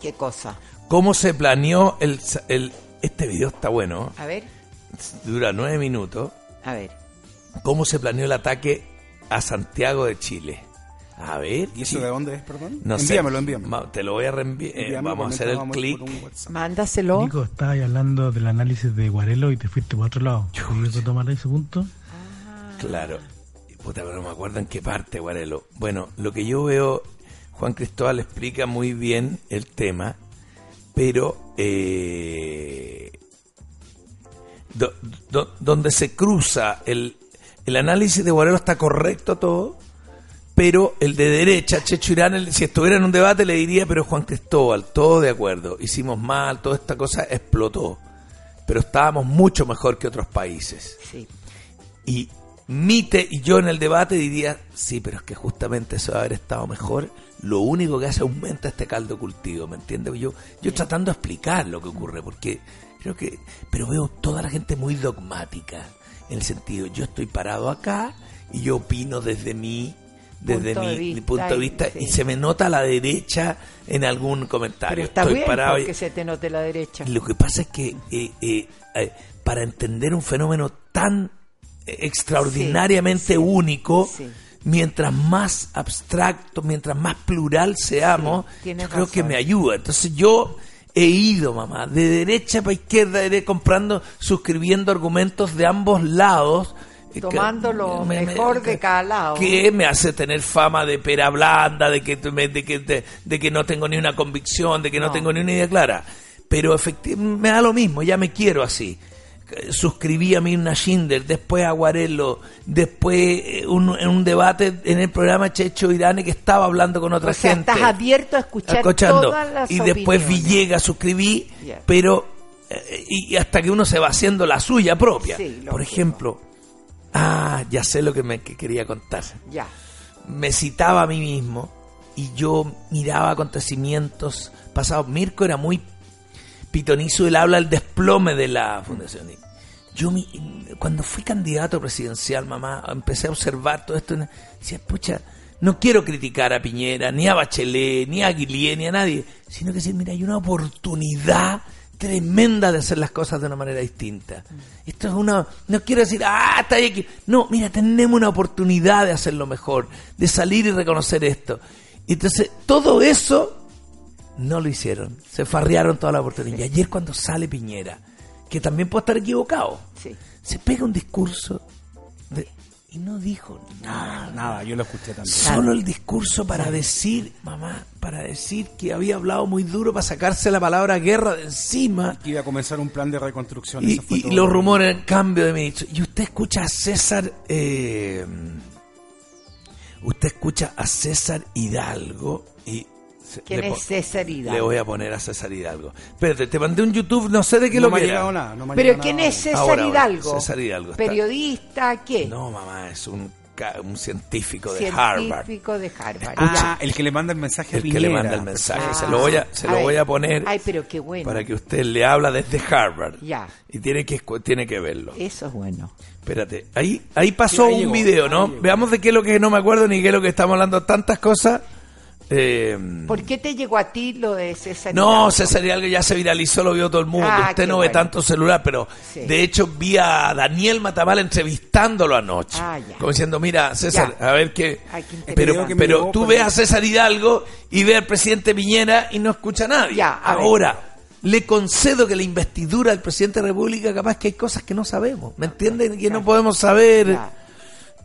¿Qué cosa? ¿Cómo se planeó el, el este video está bueno, A ver, dura nueve minutos. a ver. ¿Cómo se planeó el ataque a Santiago de Chile? A ver. ¿Y eso sí. de dónde es, perdón? No sé. envíamelo, envíamelo. Ma- Te lo voy a reenviar. eh, Envíamelo, vamos a hacer el clic. Mándaselo. Nico, estabas hablando del análisis de Guarelo y te fuiste por otro lado. ¿Puedes retomar ese punto? Claro. Puta, pero no me acuerdo en qué parte, Guarelo. Bueno, lo que yo veo, Juan Cristóbal explica muy bien el tema, pero eh, do- do- donde se cruza el, el análisis de Guarelo está correcto todo, pero el de derecha, Checho Irán, el- si estuviera en un debate le diría, pero Juan Cristóbal, todo de acuerdo, hicimos mal, toda esta cosa explotó, pero estábamos mucho mejor que otros países. Sí. Y Mite y yo en el debate diría, sí, pero es que justamente eso de haber estado mejor, lo único que hace aumenta este caldo cultivo, ¿me entiendes? Yo, yo tratando de explicar lo que ocurre, porque creo que, pero veo toda la gente muy dogmática, en el sentido, yo estoy parado acá y yo opino desde mi desde Punto de mi, vista punto de y- vista sí. y se me nota a la derecha en algún Pero comentario. está estoy bien parado y- se te note la derecha. lo que pasa es que eh, eh, eh, para entender un fenómeno tan extraordinariamente Sí, sí, único, mientras más abstracto, mientras más plural seamos, yo creo que me ayuda. Entonces yo he ido, mamá, de derecha para izquierda, iré comprando, suscribiendo argumentos de ambos lados. eh, Tomando lo me- me- mejor de cada lado. que me hace tener fama de pera blanda, de que, me- de que, de, de que no tengo ni una convicción, de que no, No. tengo ni una idea clara. Pero efectivamente me da lo mismo, ya me quiero así. Suscribí a Mirna Schindler, después a Guarelo, después eh, un- en un debate en el programa Checho Irane que estaba hablando con otra o sea, gente. estás abierto a escuchar escuchando. todas las y después opiniones. Villegas suscribí, pero eh, y, hasta que uno se va haciendo la suya propia. Sí, Por ejemplo, ah, ya sé lo que me que quería contar Ya. me citaba a mí mismo y yo miraba acontecimientos pasados. Mirko era muy pitonizo, él habla del desplome de la fundación. Yo mi- cuando fui candidato presidencial, mamá, empecé a observar todo esto. Decía, pucha, no quiero criticar a Piñera, ni a Bachelet, ni a Guillier, ni a nadie, sino que decir, mira, hay una oportunidad tremenda de hacer las cosas de una manera distinta. Esto es una, no quiero decir, ah, está ahí aquí. No, mira, tenemos una oportunidad de hacerlo mejor, de salir y reconocer esto. Entonces, todo eso no lo hicieron. Se farrearon toda la oportunidad. Y ayer cuando sale Piñera, que también puede estar equivocado, Sí. se pega un discurso de- y no dijo nada. Nada, yo lo escuché también. Solo el discurso para decir, mamá, para decir que había hablado muy duro para sacarse la palabra guerra de encima. Que iba a comenzar un plan de reconstrucción. Y, eso fue y todo. los rumores en cambio de ministro. Y usted escucha a César, eh, usted escucha a César Hidalgo y ¿Quién le es César Hidalgo? Le voy a poner a César Hidalgo. Espérate, te mandé un YouTube, no sé de qué No lo me ha que era. nada, no me ha Pero ¿quién nada. es César Ahora, ahora, Hidalgo? César Hidalgo está- ¿Periodista qué? No, mamá, es un, un científico de Harvard. Científico de Harvard. Ah, el que le manda el mensaje a El que le manda el mensaje. Ah. se lo voy a, se lo voy a poner Ay, pero qué bueno. para que usted le habla desde Harvard. Ya. Y tiene que, tiene que verlo. Eso es bueno. Espérate, ahí, ahí pasó Sí, ahí un llegó, video, ¿no? Veamos de qué es lo que no me acuerdo ni qué es lo que estamos hablando. Tantas cosas. Eh, ¿Por qué te llegó a ti lo de César no? César Hidalgo ya se viralizó, lo vio todo el mundo. Ah, Usted no ve bueno. tanto celular, pero Sí. de hecho vi a Daniel Matamala entrevistándolo anoche. Ah, ya. Como diciendo, mira, César, Ya. a ver qué... Ay, qué interesante. Pero, que pero tú ves a César Hidalgo y ves al presidente Piñera y no escucha a nadie. Ya, a ver. Ahora, le concedo que la investidura del presidente de la República, capaz que hay cosas que no sabemos. ¿Me entienden? Que no podemos saber. Ya.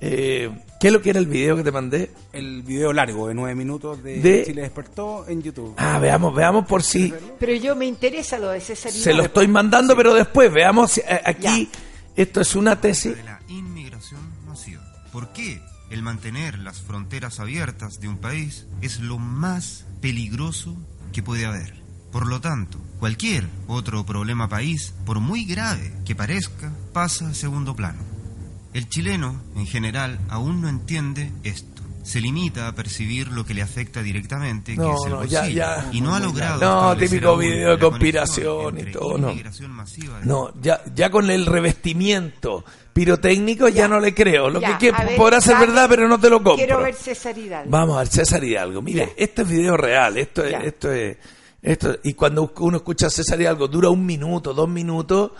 Eh, ¿Qué es lo que era el video que te mandé? El video largo de nueve minutos de, De- Chile Despertó en YouTube. Ah, veamos, veamos por si Pero yo me interesa lo de César se lo estoy mandando, pero después veamos. si- eh, Aquí, esto es una tesis. de la inmigración masiva. ¿Por qué el mantener las fronteras abiertas de un país es lo más peligroso que puede haber? Por lo tanto, cualquier otro problema país, por muy grave que parezca, pasa a segundo plano. El chileno, en general, aún no entiende esto. Se limita a percibir lo que le afecta directamente, que No, es el no, ya, bolsillo, ya. y no ha logrado No, típico video de conspiración y todo, no. masiva de No, ya, ya con el revestimiento pirotécnico ya, no le creo. Lo Ya, que, que ver, podrá ser verdad, pero no te lo compro. Quiero ver César Hidalgo. Vamos a ver, César Hidalgo. Mire, Ya. este es video real. Esto es, esto es, esto y cuando uno escucha a César Hidalgo dura un minuto, dos minutos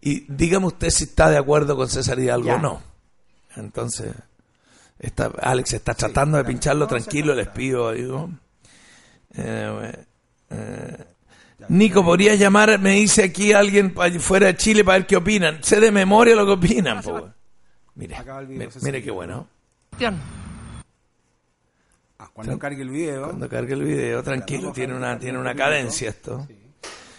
y dígame usted si está de acuerdo con César Hidalgo Ya. o no. Entonces, está, Alex está tratando de pincharlo tranquilo, les pido, digo. Eh, eh, Nico, ¿podría llamar? Me dice aquí alguien fuera de Chile para ver qué opinan. Sé de memoria lo que opinan. po. César mire qué bueno. Ah, cuando cargue el video. Cuando cargue el video, tranquilo, tiene una, tiene una cadencia esto.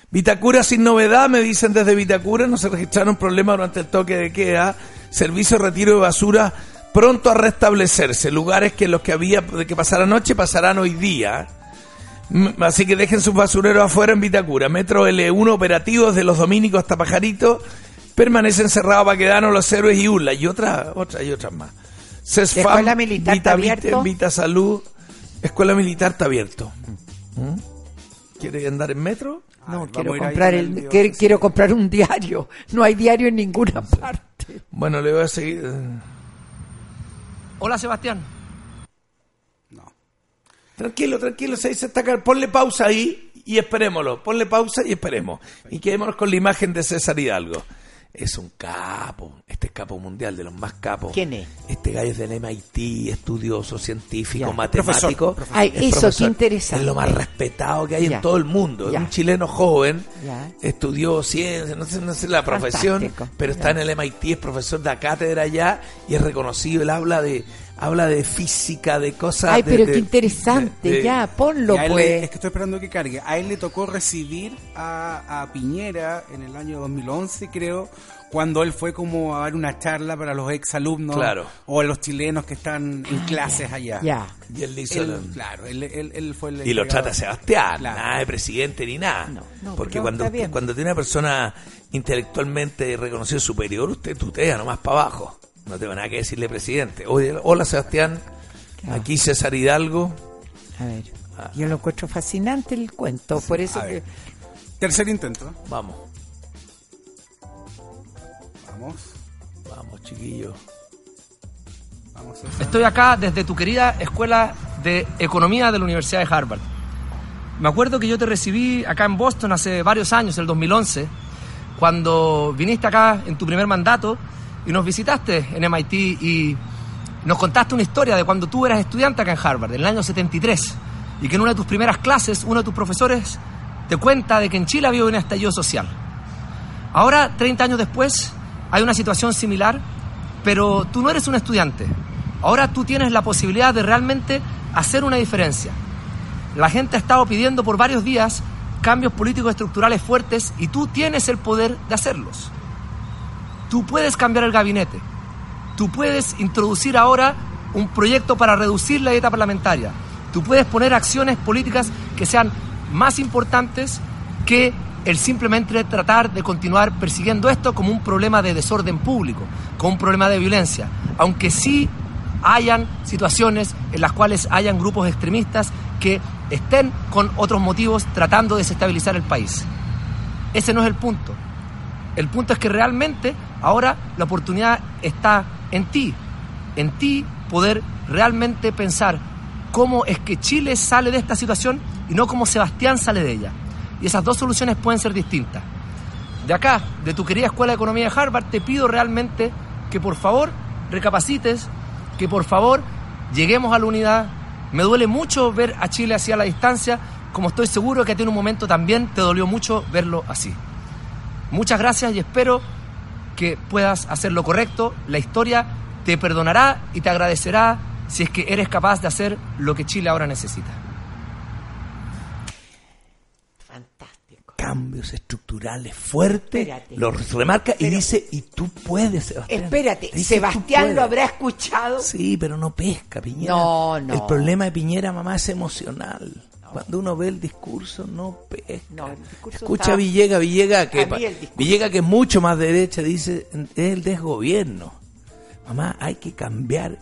Vitacura sin novedad, me dicen desde Vitacura, no se registraron problemas durante el toque de queda. Servicio de retiro de basura pronto a restablecerse. Lugares que los que había de que pasar anoche pasarán hoy día. M- Así que dejen sus basureros afuera en Vitacura. Metro L1 operativo desde los dominicos hasta Pajarito. Permanecen cerrados Baquedano, Los Héroes y Urla. Y otras, otras y otras más. CESFAM, Escuela Militar Vita está abierto? Vita Salud. Escuela Militar está abierto. ¿Mm? ¿Quiere andar en metro? No, ver, quiero comprar el, quiero, sí. quiero comprar un diario. No hay diario en ninguna parte. Bueno, le voy a seguir. Hola Sebastián. Tranquilo, tranquilo, se dice atacar. Ponle pausa ahí y esperémoslo. Ponle pausa y esperemos. Y quedémonos con la imagen de César Hidalgo. Es un capo, este es capo mundial, de los más capos. ¿Quién es? Este gallo es del MIT, estudioso, científico, Ya. matemático. Profesor, profesor. Ay, Es eso, profesor. qué interesante. Es lo más respetado que hay Ya. en todo el mundo. Ya. Es un chileno joven, Ya. estudió ciencia, no sé, no sé la profesión, Fantástico. pero está en el MIT, es profesor de la cátedra allá y es reconocido. Él habla de habla de física, de cosas. Ay, de- pero de- qué interesante. de- de- ya, ponlo le- pues. es que estoy esperando que cargue. A él le tocó recibir a, a Piñera en el año 2011, creo, cuando él fue como a dar una charla para los exalumnos Claro. o a los chilenos que están en clases allá. Ya. Y él le hizo Él, claro, él, él- él fue el Y lo trata Sebastián, Claro. nada de presidente ni nada. No, no, Porque cuando, cuando tiene una persona intelectualmente reconocida superior, usted tutea nomás para abajo. No tengo nada que decirle presidente. Oye, hola Sebastián, Claro. aquí César Hidalgo. A ver. Yo lo encuentro fascinante el cuento. Por eso que. Tercer intento. Vamos. Vamos. Vamos, chiquillos. Vamos, César. Estoy acá desde tu querida Escuela de Economía de la Universidad de Harvard. Me acuerdo que yo te recibí acá en Boston hace varios años, el 2011, cuando viniste acá en tu primer mandato y nos visitaste en MIT y nos contaste una historia de cuando tú eras estudiante acá en Harvard, en el año 73, y que en una de tus primeras clases uno de tus profesores te cuenta de que en Chile había un estallido social. Ahora, 30 años después, hay una situación similar, pero tú no eres un estudiante. Ahora tú tienes la posibilidad de realmente hacer una diferencia. La gente ha estado pidiendo por varios días cambios políticos estructurales fuertes y tú tienes el poder de hacerlos. Tú puedes cambiar el gabinete. Tú puedes introducir ahora un proyecto para reducir la dieta parlamentaria. Tú puedes poner acciones políticas que sean más importantes que el simplemente tratar de continuar persiguiendo esto como un problema de desorden público, como un problema de violencia. Aunque sí hayan situaciones en las cuales hayan grupos extremistas que estén con otros motivos tratando de desestabilizar el país. Ese no es el punto. El punto es que realmente ahora la oportunidad está en ti, en ti poder realmente pensar cómo es que Chile sale de esta situación y no cómo Sebastián sale de ella. Y esas dos soluciones pueden ser distintas. De acá, de tu querida Escuela de Economía de Harvard, te pido realmente que por favor recapacites, que por favor lleguemos a la unidad. Me duele mucho ver a Chile así a la distancia, como estoy seguro que a ti en un momento también te dolió mucho verlo así. Muchas gracias y espero que puedas hacer lo correcto. La historia te perdonará y te agradecerá si es que eres capaz de hacer lo que Chile ahora necesita. Fantástico. Cambios estructurales fuertes, Espérate. los remarca y dice, y tú puedes, Sebastián. Espérate, Dice, "Tú Sebastián puedes". lo habrá escuchado. Sí, pero no pesca, Piñera. No, no. El problema de Piñera, mamá, es emocional. Cuando uno ve el discurso, no pesca. No, el discurso Escucha a Villega, Villega que, Villega que es mucho más derecha, dice, es el desgobierno. Mamá, hay que cambiar.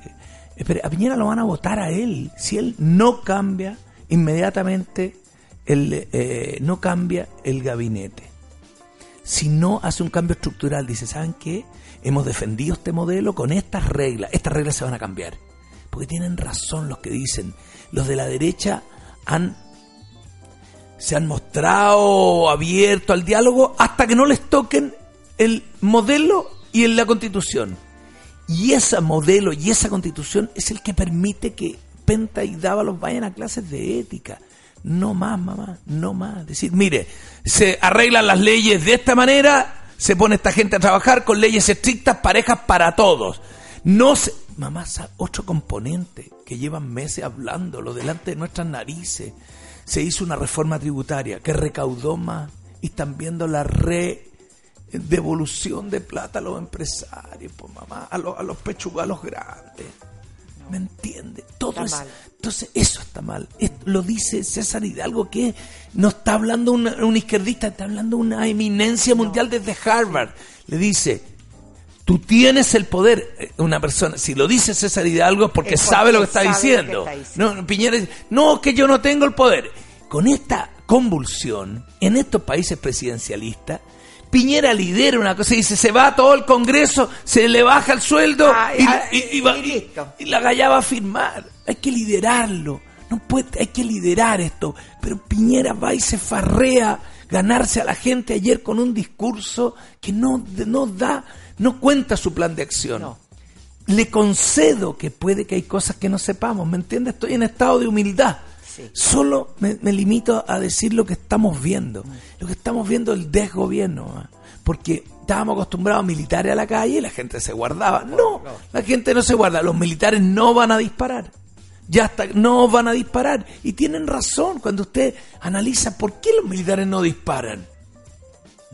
Espera, a Piñera lo van a votar a él. Si él no cambia, inmediatamente el, eh, no cambia el gabinete. Si no hace un cambio estructural, dice, ¿saben qué? Hemos defendido este modelo con estas reglas. Estas reglas se van a cambiar. Porque tienen razón los que dicen. Los de la derecha han se han mostrado abiertos al diálogo hasta que no les toquen el modelo y la constitución. Y ese modelo y esa constitución es el que permite que Penta y Dávalos vayan a clases de ética. No más, mamá, no más. Decir, mire, se arreglan las leyes de esta manera, se pone esta gente a trabajar con leyes estrictas, parejas para todos. No se... Mamá, otro componente que llevan meses hablándolo delante de nuestras narices. Se hizo una reforma tributaria que recaudó más y están viendo la re devolución de plata a los empresarios, pues mamá, a los, a los pechugalos grandes. ¿Me entiende? Todo Está es, mal. entonces eso está mal. Esto lo dice César Hidalgo que no está hablando un, un izquierdista, está hablando una eminencia mundial desde Harvard. Le dice, tú tienes el poder. Eh, Una persona, si lo dice César Hidalgo es porque, Es porque sabe lo que está sabe lo que diciendo. está diciendo. No, Piñera dice, no, que yo no tengo el poder. Con esta convulsión, en estos países presidencialistas, Piñera lidera una cosa y dice, se va todo el Congreso, se le baja el sueldo Ah, y, ah, y- va- y la galla va a firmar. Hay que liderarlo. No puede, hay que liderar esto. Pero Piñera va y se farrea ganarse a la gente ayer con un discurso que no, no da, no cuenta su plan de acción. Le concedo que puede que hay cosas que no sepamos, ¿me entiendes? Estoy en estado de humildad. Solo me, me limito a decir lo que estamos viendo. Lo que estamos viendo es el desgobierno. Porque estábamos acostumbrados a militares a la calle y la gente se guardaba. No, la gente no se guarda. Los militares no van a disparar. Ya está, no van a disparar. Y tienen razón cuando usted analiza por qué los militares no disparan.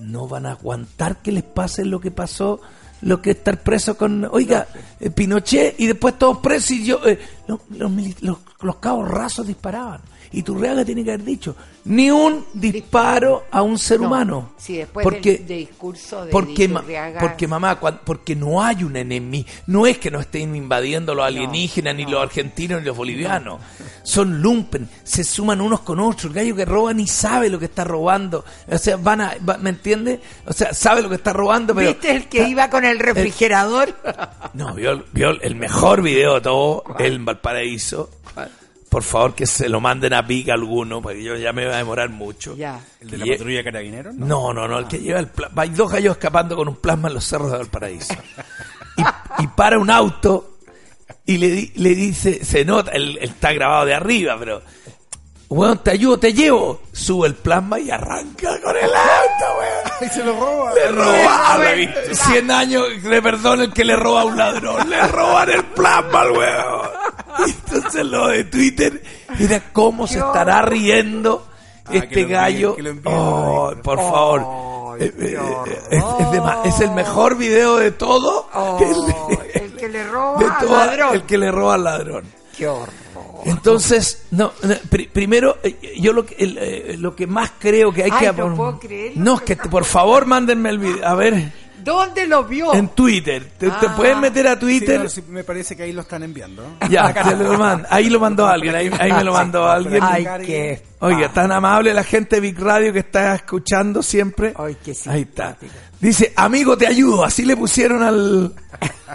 No van a aguantar que les pase lo que pasó, lo que estar preso con, oiga, eh, Pinochet y después todos presos y yo, eh, los, los los los cabos rasos disparaban. Y Turriaga tiene que haber dicho, ni un disparo a un ser No. humano. Sí, después porque, del, del discurso de porque, Iturriaga- porque mamá, porque no hay un enemigo. No es que nos estén invadiendo los alienígenas, ni los argentinos, ni los bolivianos. Son lumpen, se suman unos con otros. El gallo que roba ni sabe lo que está robando. O sea, van a, va- ¿me entiendes? O sea, sabe lo que está robando, pero... ¿Viste el que iba con el refrigerador? <laughs> No, vio, vio el mejor video de todo, el en Valparaíso. Por favor, que se lo manden a Pica alguno, porque yo ya me va a demorar mucho. Ya. ¿El de la Y- patrulla de carabineros? No, no, no, el que lleva el pla- Hay dos gallos escapando con un plasma en los cerros de Valparaíso. Y, y para un auto y le, di- le dice, se nota, él, él está grabado de arriba, pero. Weón, te ayudo, te llevo. Sube el plasma y arranca con el auto, weón. <laughs> Y se lo roba. Le roban, 100 años de perdón el que le roba a un ladrón. Le roban el plasma al weón. Entonces lo de Twitter, mira cómo se estará riendo Ah, que este envíe, gallo. envíe. Oh, por favor. Eh, eh, es, es de ma- es el mejor video de todo. el, el que le roba de al toda- ladrón. el que le roba al ladrón. Qué horror. Entonces, no, no, pri- primero, eh, yo lo que, el, eh, lo que más creo que hay Ay, que... no puedo creer No, es que por favor mándenme el video. A ver, ¿Dónde lo vio? en Twitter. ¿Te, te Ah. puedes meter a Sí, Twitter? no, sí, me parece que ahí lo están enviando. Ya, se lo ahí lo mandó alguien, ahí, ahí me lo mandó alguien. Ay, qué Oiga, tan amable la gente de Big Radio que está escuchando siempre. Ay, qué Ahí está. Dice, amigo, te ayudo. Así le pusieron al,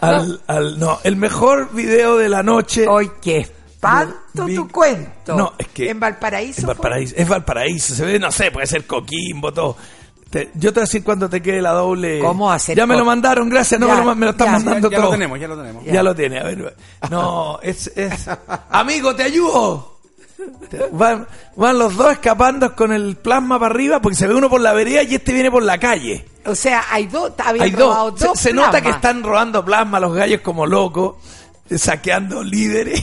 al, al- no, el mejor video de la noche. Ay, qué espanto Big- tu cuento. No, es que- En Valparaíso. En fue? Valparaíso, es Valparaíso, se ve, no sé, puede ser Coquimbo, todo. Te- yo te voy a decir cuando te quede la doble. ¿Cómo hacer Ya me lo mandaron, gracias, no Ya, me, lo, me lo están ya, mandando ya lo todo. tenemos, ya lo tenemos. Ya, lo tiene, a ver. No, es, es. Amigo, te ayudo. Van, van los dos escapando con el plasma para arriba porque se ve uno por la vereda y este viene por la calle. O sea, hay dos. Habían Hay robado dos. Se, dos. se nota que están robando plasma los gallos como locos, saqueando líderes.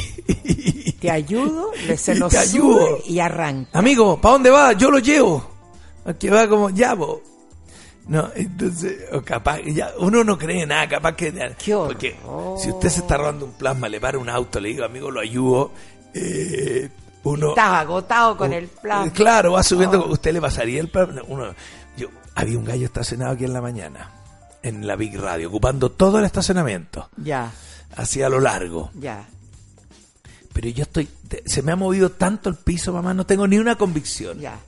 Te ayudo, <laughs> le se Y te ayudo. y arranca. Amigo, ¿para dónde va? Yo lo llevo. Que va como, ya, vos. No, entonces, o capaz, ya, uno no cree nada, capaz que... porque si usted se está robando un plasma, le para un auto, le digo, amigo, lo ayudo, eh, uno... Estaba agotado con el plasma. eh, Claro, va subiendo. Oh. ¿Usted le pasaría el plasma? Uno, yo, había un gallo estacionado aquí en la mañana, en la Big Radio, ocupando todo el estacionamiento, Ya, así a lo largo. ya. Pero yo estoy, se me ha movido tanto el piso, mamá, no tengo ni una convicción. Ya.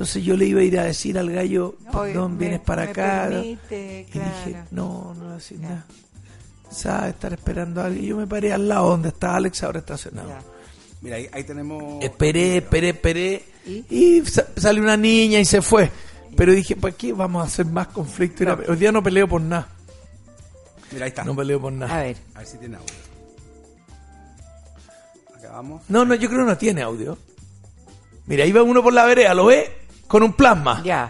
Entonces yo le iba a ir a decir al gallo, Oye, ¿dónde me- vienes para me acá? permite, y dije, claro. no, no voy a decir nada. Sabe estar esperando a alguien. Yo me paré al lado donde está Alex ahora estacionado. Mira, ahí, ahí tenemos. Esperé, esperé, esperé. Y, sa- salió una niña y se fue. Pero dije, ¿para qué vamos a hacer más conflicto? No. Hoy día no peleo por nada. Mira, ahí está. No peleo por nada. A ver. A ver si tiene audio. Acá vamos. No, no, yo creo que no tiene audio. Mira, iba uno por la vereda, ¿lo ve? Con un plasma. Ya.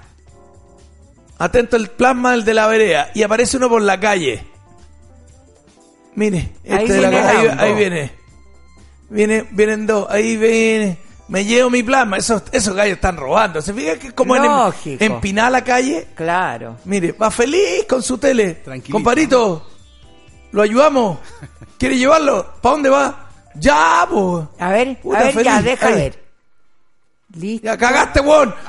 Atento el plasma del de la vereda. Y aparece uno por la calle. Mire, Ahí este de la viene calle, el ahí, viene. Viene, vienen dos, ahí viene. Me llevo mi plasma. Esos, esos gallos están robando. ¿Se fija que es como en, Lógico. empinar la calle? Claro. Mire, va feliz con su tele. Tranquilito. Comparito, ¿lo ayudamos? <laughs> ¿Quiere llevarlo? ¿Para dónde va? Ya, pues. A ver, Puta, a ver, ya, deja Ahí. ver. Listo. Ya cagaste, weón. <laughs>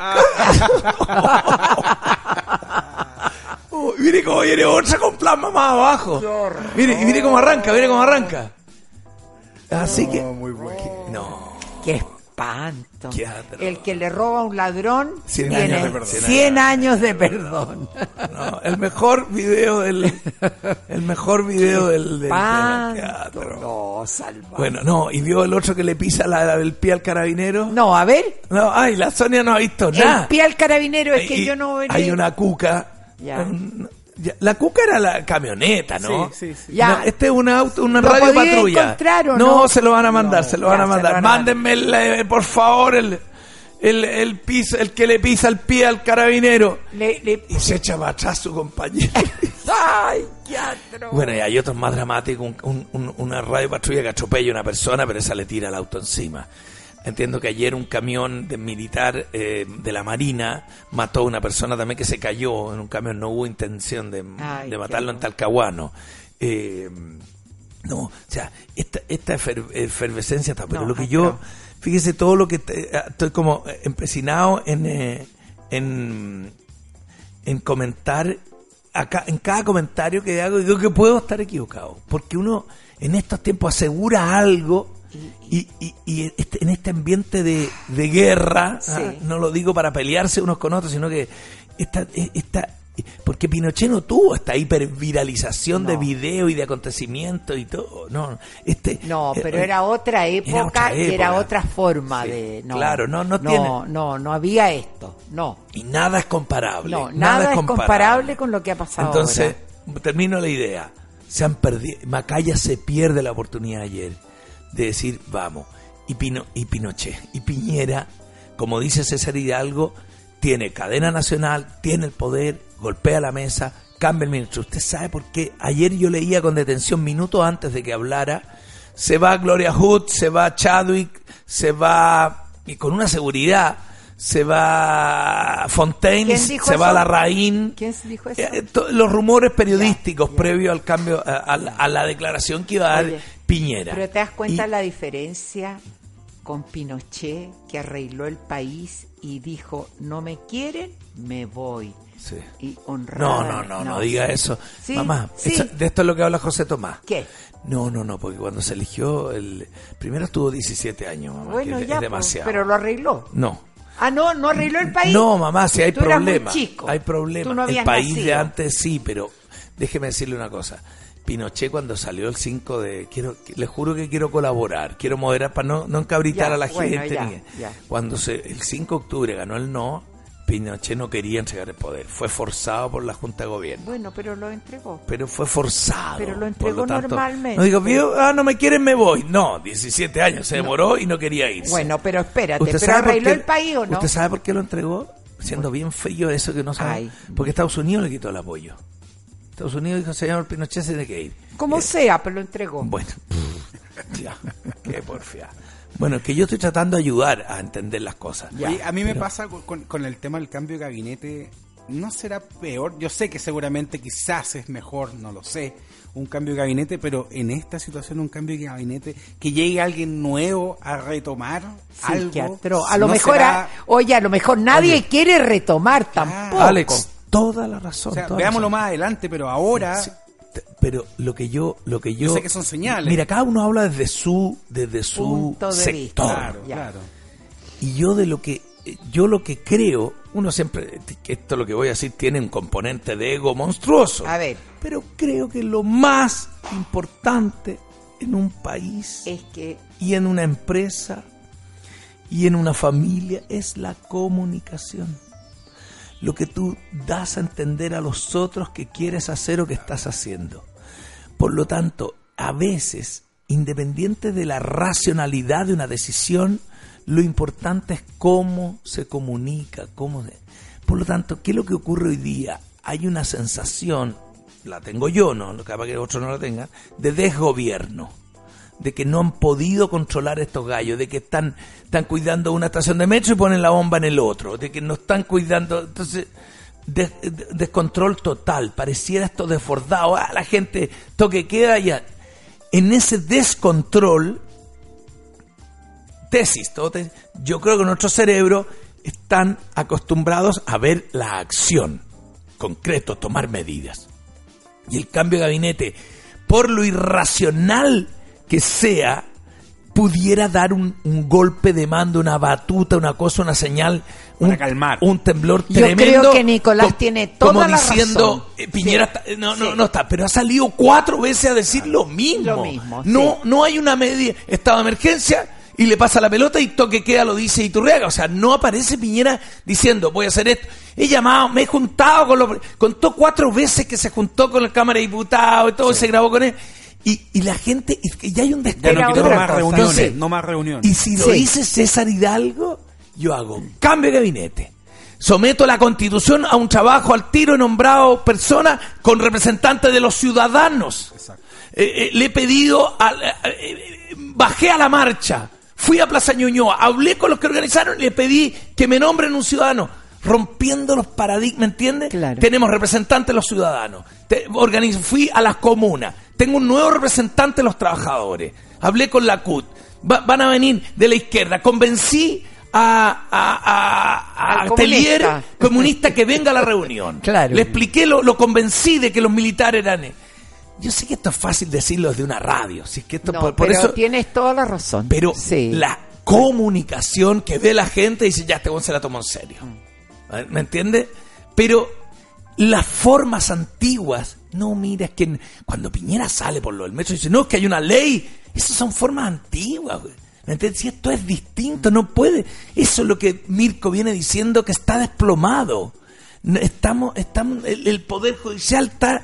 Oh, mire cómo viene otra con plasma más abajo. Mire, y mire cómo arranca, mire cómo arranca. Así que. muy bueno. No. Qué espanto. El que le roba a un ladrón Cien tiene años de perdón. 100 años de perdón. No, el mejor video del. El mejor video del. teatro. No, salva. Bueno, no, y vio el otro que le pisa la, la del pie al carabinero. No, a ver. No, ay, la Sonia no ha visto nada. El pie al carabinero es que Y yo no veré. Hay una cuca. Ya. Un- ya, La cuca era la camioneta, ¿no? Sí, sí, sí. Ya. No, este es un auto, una ¿Lo radio patrulla. no, no? se lo van a mandar, No, se lo ya, van a se lo mandar. van a mandar. Mándenme, el, eh, por favor, el, el, el, piso, el que le pisa el pie al carabinero. Le- le- Y se echa para atrás su compañero. <laughs> ¡Ay, qué atroz! bueno, y hay otros más dramáticos. Un, un- un- una radio patrulla que atropella a una persona, pero esa le tira el auto encima. Entiendo que ayer un camión de militar eh, de la Marina mató a una persona también que se cayó en un camión. No hubo intención de, Ay, de matarlo en. Talcahuano. Eh, No, o sea, esta, esta efer- efervescencia está, pero No, lo que ah, yo, claro. fíjese todo lo que te- ah, estoy como empecinado en, eh, en, en comentar, acá, en cada comentario que hago, digo que puedo estar equivocado, porque uno en estos tiempos asegura algo y, y, y este- en este ambiente de, de guerra, Sí. ah, no lo digo para pelearse unos con otros, sino que esta, esta porque Pinochet no tuvo esta hiperviralización de No. video y de acontecimientos y todo, no, este No, pero eh, era otra época, otra y era otra forma Sí, de... No, claro, no- no no, tiene- no, no había esto, no. y nada es comparable. No, nada, es comparable con lo que ha pasado Entonces, ahora. termino la idea. Se han perdido, Macaya se pierde la oportunidad ayer de decir, vamos, y, Pino, y Pinochet, y Piñera, como dice César Hidalgo, tiene cadena nacional, tiene el poder, golpea la mesa, cambia el ministro. ¿Usted sabe por qué? Ayer yo leía con detención minutos antes de que hablara, se va Gloria Hood, se va Chadwick, se va, y con una seguridad, se va Fontaine, ¿Quién dijo se va? Larraín. ¿Quién dijo eso? Eh, los rumores periodísticos previos al cambio, a, a la- a la declaración que iba a dar Oye, Piñera. Pero te das cuenta Y- la diferencia con Pinochet, que arregló el país y dijo, no me quieren, me voy. Sí. Y No, honrada. no, no, no, diga sí. eso. Sí, Mamá, eso- de esto es lo que habla José Tomás. ¿Qué? No, no, no, porque cuando se eligió, el primero estuvo 17 años, mamá, Bueno, que ya, es pues, demasiado. pero lo arregló. No. Ah, no, no arregló el país. No, mamá, si hay problemas. chico. Hay problemas. no el país de antes sí, pero déjeme decirle una cosa. Pinochet cuando salió el 5 de... quiero Le juro que quiero colaborar, quiero moderar para no, no encabritar Ya, a la bueno, gente. ya, ni- ya. Cuando se, el 5 de octubre ganó el no, Pinochet no quería entregar el poder. Fue forzado por la Junta de Gobierno. Bueno, pero lo entregó. Pero fue forzado. Pero lo entregó tanto, normalmente. No digo, "Vio, ah, no me quieren, me voy. No, 17 años, se demoró y no quería irse. Bueno, pero espérate, ¿Usted ¿pero arregló qué- el país o no? ¿Usted sabe por qué lo entregó? Siendo bien feo eso que no sabe. Ay. Porque Estados Unidos le quitó el apoyo. Estados Unidos dijo, señor Pinochet se tiene que ir. Como Eh, sea, pero lo entregó. Bueno, <laughs> ya, qué porfia. Bueno, es que yo estoy tratando de ayudar a entender las cosas. Oye, a mí me pasa con, el tema del cambio de gabinete. ¿No será peor? Yo sé que seguramente quizás es mejor, no lo sé, un cambio de gabinete, pero en esta situación un cambio de gabinete, que llegue alguien nuevo a retomar Sí, algo. atroz. A lo ¿no mejor, será- a- oye, a lo mejor nadie Oye. quiere retomar tampoco. Alex, toda la razón. O sea, veámoslo razón. más adelante, pero ahora... Sí, pero lo que yo lo que yo, Yo sé que son señales. mira cada uno habla desde su desde su Punto de sector vista. Claro, Ya. claro. y yo de lo que yo lo que creo uno siempre esto lo que voy a decir tiene un componente de ego monstruoso A ver, pero creo que lo más importante en un país es que y en una empresa y en una familia es la comunicación. Lo que tú das a entender a los otros que quieres hacer o que estás haciendo. Por lo tanto, a veces, independiente de la racionalidad de una decisión, lo importante es cómo se comunica, cómo Por lo tanto, ¿qué es lo que ocurre hoy día? Hay una sensación, la tengo yo, no, capaz que otros no la tengan, de desgobierno de que no han podido controlar estos gallos, de que están, están cuidando una estación de metro y ponen la bomba en el otro, de que no están cuidando, entonces, des- de- descontrol total, pareciera esto desbordado, ah, la gente toque queda ya. En ese descontrol, tesis, todo yo creo que nuestro cerebro están acostumbrados a ver la acción, concreto, tomar medidas. Y el cambio de gabinete, por lo irracional que sea, pudiera dar un, un golpe de mando, una batuta, una cosa, una señal, un, calmar. un temblor Yo tremendo. creo que Nicolás com- tiene toda como la diciendo, razón. eh, Piñera Sí. está- eh, no, no, Sí. no está, pero ha salido cuatro veces a decir lo mismo. Lo mismo, no, sí. no hay una media, estado de emergencia y le pasa la pelota y toque queda lo dice Iturriaga. O sea, no aparece Piñera diciendo voy a hacer esto. He llamado, me he juntado con los... Contó cuatro veces que se juntó con la Cámara de Diputados y todo, se grabó con él. Y, y la gente, que ya hay un Ya descontrol. no quiero otra más cosa. reuniones, Entonces, no más reuniones. y si lo Sí. dice César Hidalgo, yo hago cambio de gabinete. Someto la constitución a un trabajo al tiro, he nombrado personas con representantes de los ciudadanos. Eh, eh, le he pedido, a- eh, bajé a la marcha, fui a Plaza Ñuñoa, hablé con los que organizaron y le pedí que me nombren un ciudadano. Rompiendo los paradigmas, ¿entiendes? Claro. Tenemos representantes de los ciudadanos. Te- organiz- fui a las comunas. Tengo un nuevo representante de los trabajadores. Hablé con la CUT. Va- van a venir de la izquierda. Convencí a, a, a, a Al Telier, comunista. comunista, que <laughs> venga a la reunión. Claro. Le expliqué, lo, lo convencí de que los militares eran... Yo sé que esto es fácil decirlo desde una radio. Es que esto, No, por, por pero eso, tienes toda la razón. pero Sí. la comunicación que ve la gente dice, ya, este weón se la tomó en serio. Mm. ¿Me entiende? Pero las formas antiguas, no, mira, es que cuando Piñera sale por lo del metro dice, no, es que hay una ley. Esas son formas antiguas, güey. ¿Me entiendes? Si esto es distinto, no puede. Eso es lo que Mirko viene diciendo que está desplomado. Estamos, estamos, el, poder judicial está,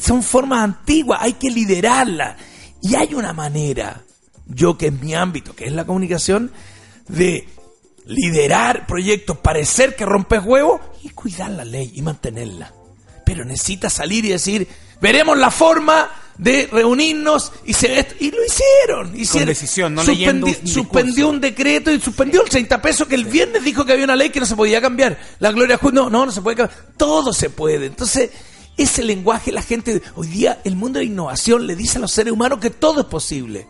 son formas antiguas, hay que liderarlas. Y hay una manera, yo que es mi ámbito, que es la comunicación, de liderar proyectos, parecer que rompes huevos y cuidar la ley y mantenerla. Pero necesitas salir y decir, veremos la forma de reunirnos y se y lo hicieron. hicieron. decisión, no leyendo un discurso. suspendió un decreto y suspendió el 30 pesos que el viernes dijo que había una ley que no se podía cambiar. La Gloria Ju- no, no, no se puede cambiar. Todo se puede. Entonces, ese lenguaje, la gente, hoy día el mundo de la innovación le dice a los seres humanos que todo es posible.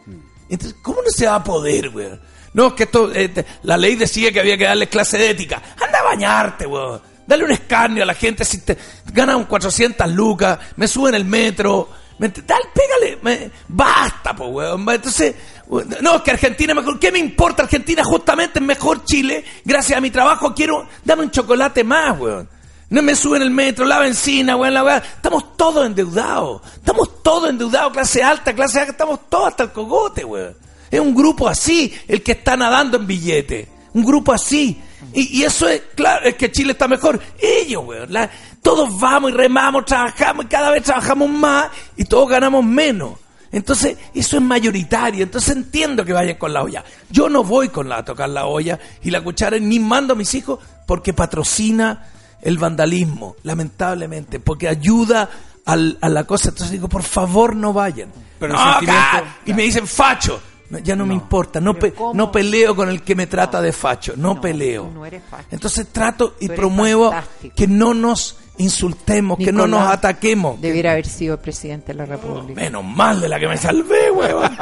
Entonces, ¿cómo no se va a poder, güey? No, es que esto, eh, la ley decía que había que darles clase de ética. Anda a bañarte, güey. Dale un escarnio a la gente. Si te ganan 400 lucas, me suben el metro. Me, dale, pégale. me- basta, pues, weón. Entonces, weón, no, es que Argentina es mejor. ¿Qué me importa? Argentina justamente es mejor Chile. Gracias a mi trabajo quiero, dame un chocolate más, weón. No me suben el metro, la benzina, weón, la weá. Estamos todos endeudados. Estamos todos endeudados, clase alta, clase alta, estamos todos hasta el cogote, weón. Es un grupo así el que está nadando en billetes. Un grupo así. Y, y eso es, claro, es que Chile está mejor. Ellos, weón. la- todos vamos y remamos, trabajamos y cada vez trabajamos más y todos ganamos menos. Entonces, eso es mayoritario. Entonces entiendo que vayan con la olla. Yo no voy con la a tocar la olla y la cuchara, ni mando a mis hijos porque patrocina el vandalismo, lamentablemente, porque ayuda al- a la cosa. Entonces digo, por favor, no vayan. Pero el No, sentimiento-. Y me dicen facho. No, ya no, me importa, no, pe- no peleo con el que me trata de facho, no, peleo. no eres facho. Entonces trato y promuevo fantástico. que no nos insultemos, que no nos ataquemos. Debiera haber sido presidente de la República. Menos mal de la que me salvé, huevón.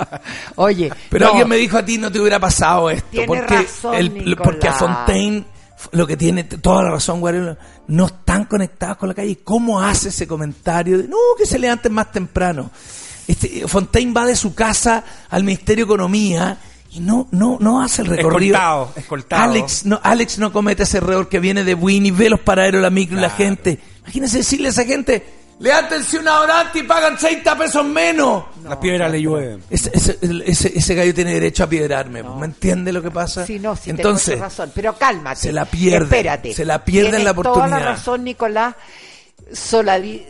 <laughs> Oye, Pero alguien me dijo a ti no te hubiera pasado esto. Porque, razón, el- porque a Fontaine, lo que tiene toda la razón, Guarelo, no están conectados con la calle. ¿Cómo hace ese comentario? de, no, que se levanten más temprano. Este, Fontaine va de su casa al Ministerio de Economía y no, no, no hace el recorrido. Escoltado, escoltado. Alex no, Alex no comete ese error que viene de Winnie, ve los paraderos, la micro y la gente. Imagínense decirle a esa gente, levántense una hora antes y pagan 30 pesos menos. Las piedras le llueven. Ese, ese, ese, ese gallo tiene derecho a piedrarme. ¿Me entiende lo que pasa? Sí, no, sí, Entonces, razón. Pero cálmate. se la pierde, Espérate. se la pierde en Tienes la toda oportunidad. la razón, Nicolás.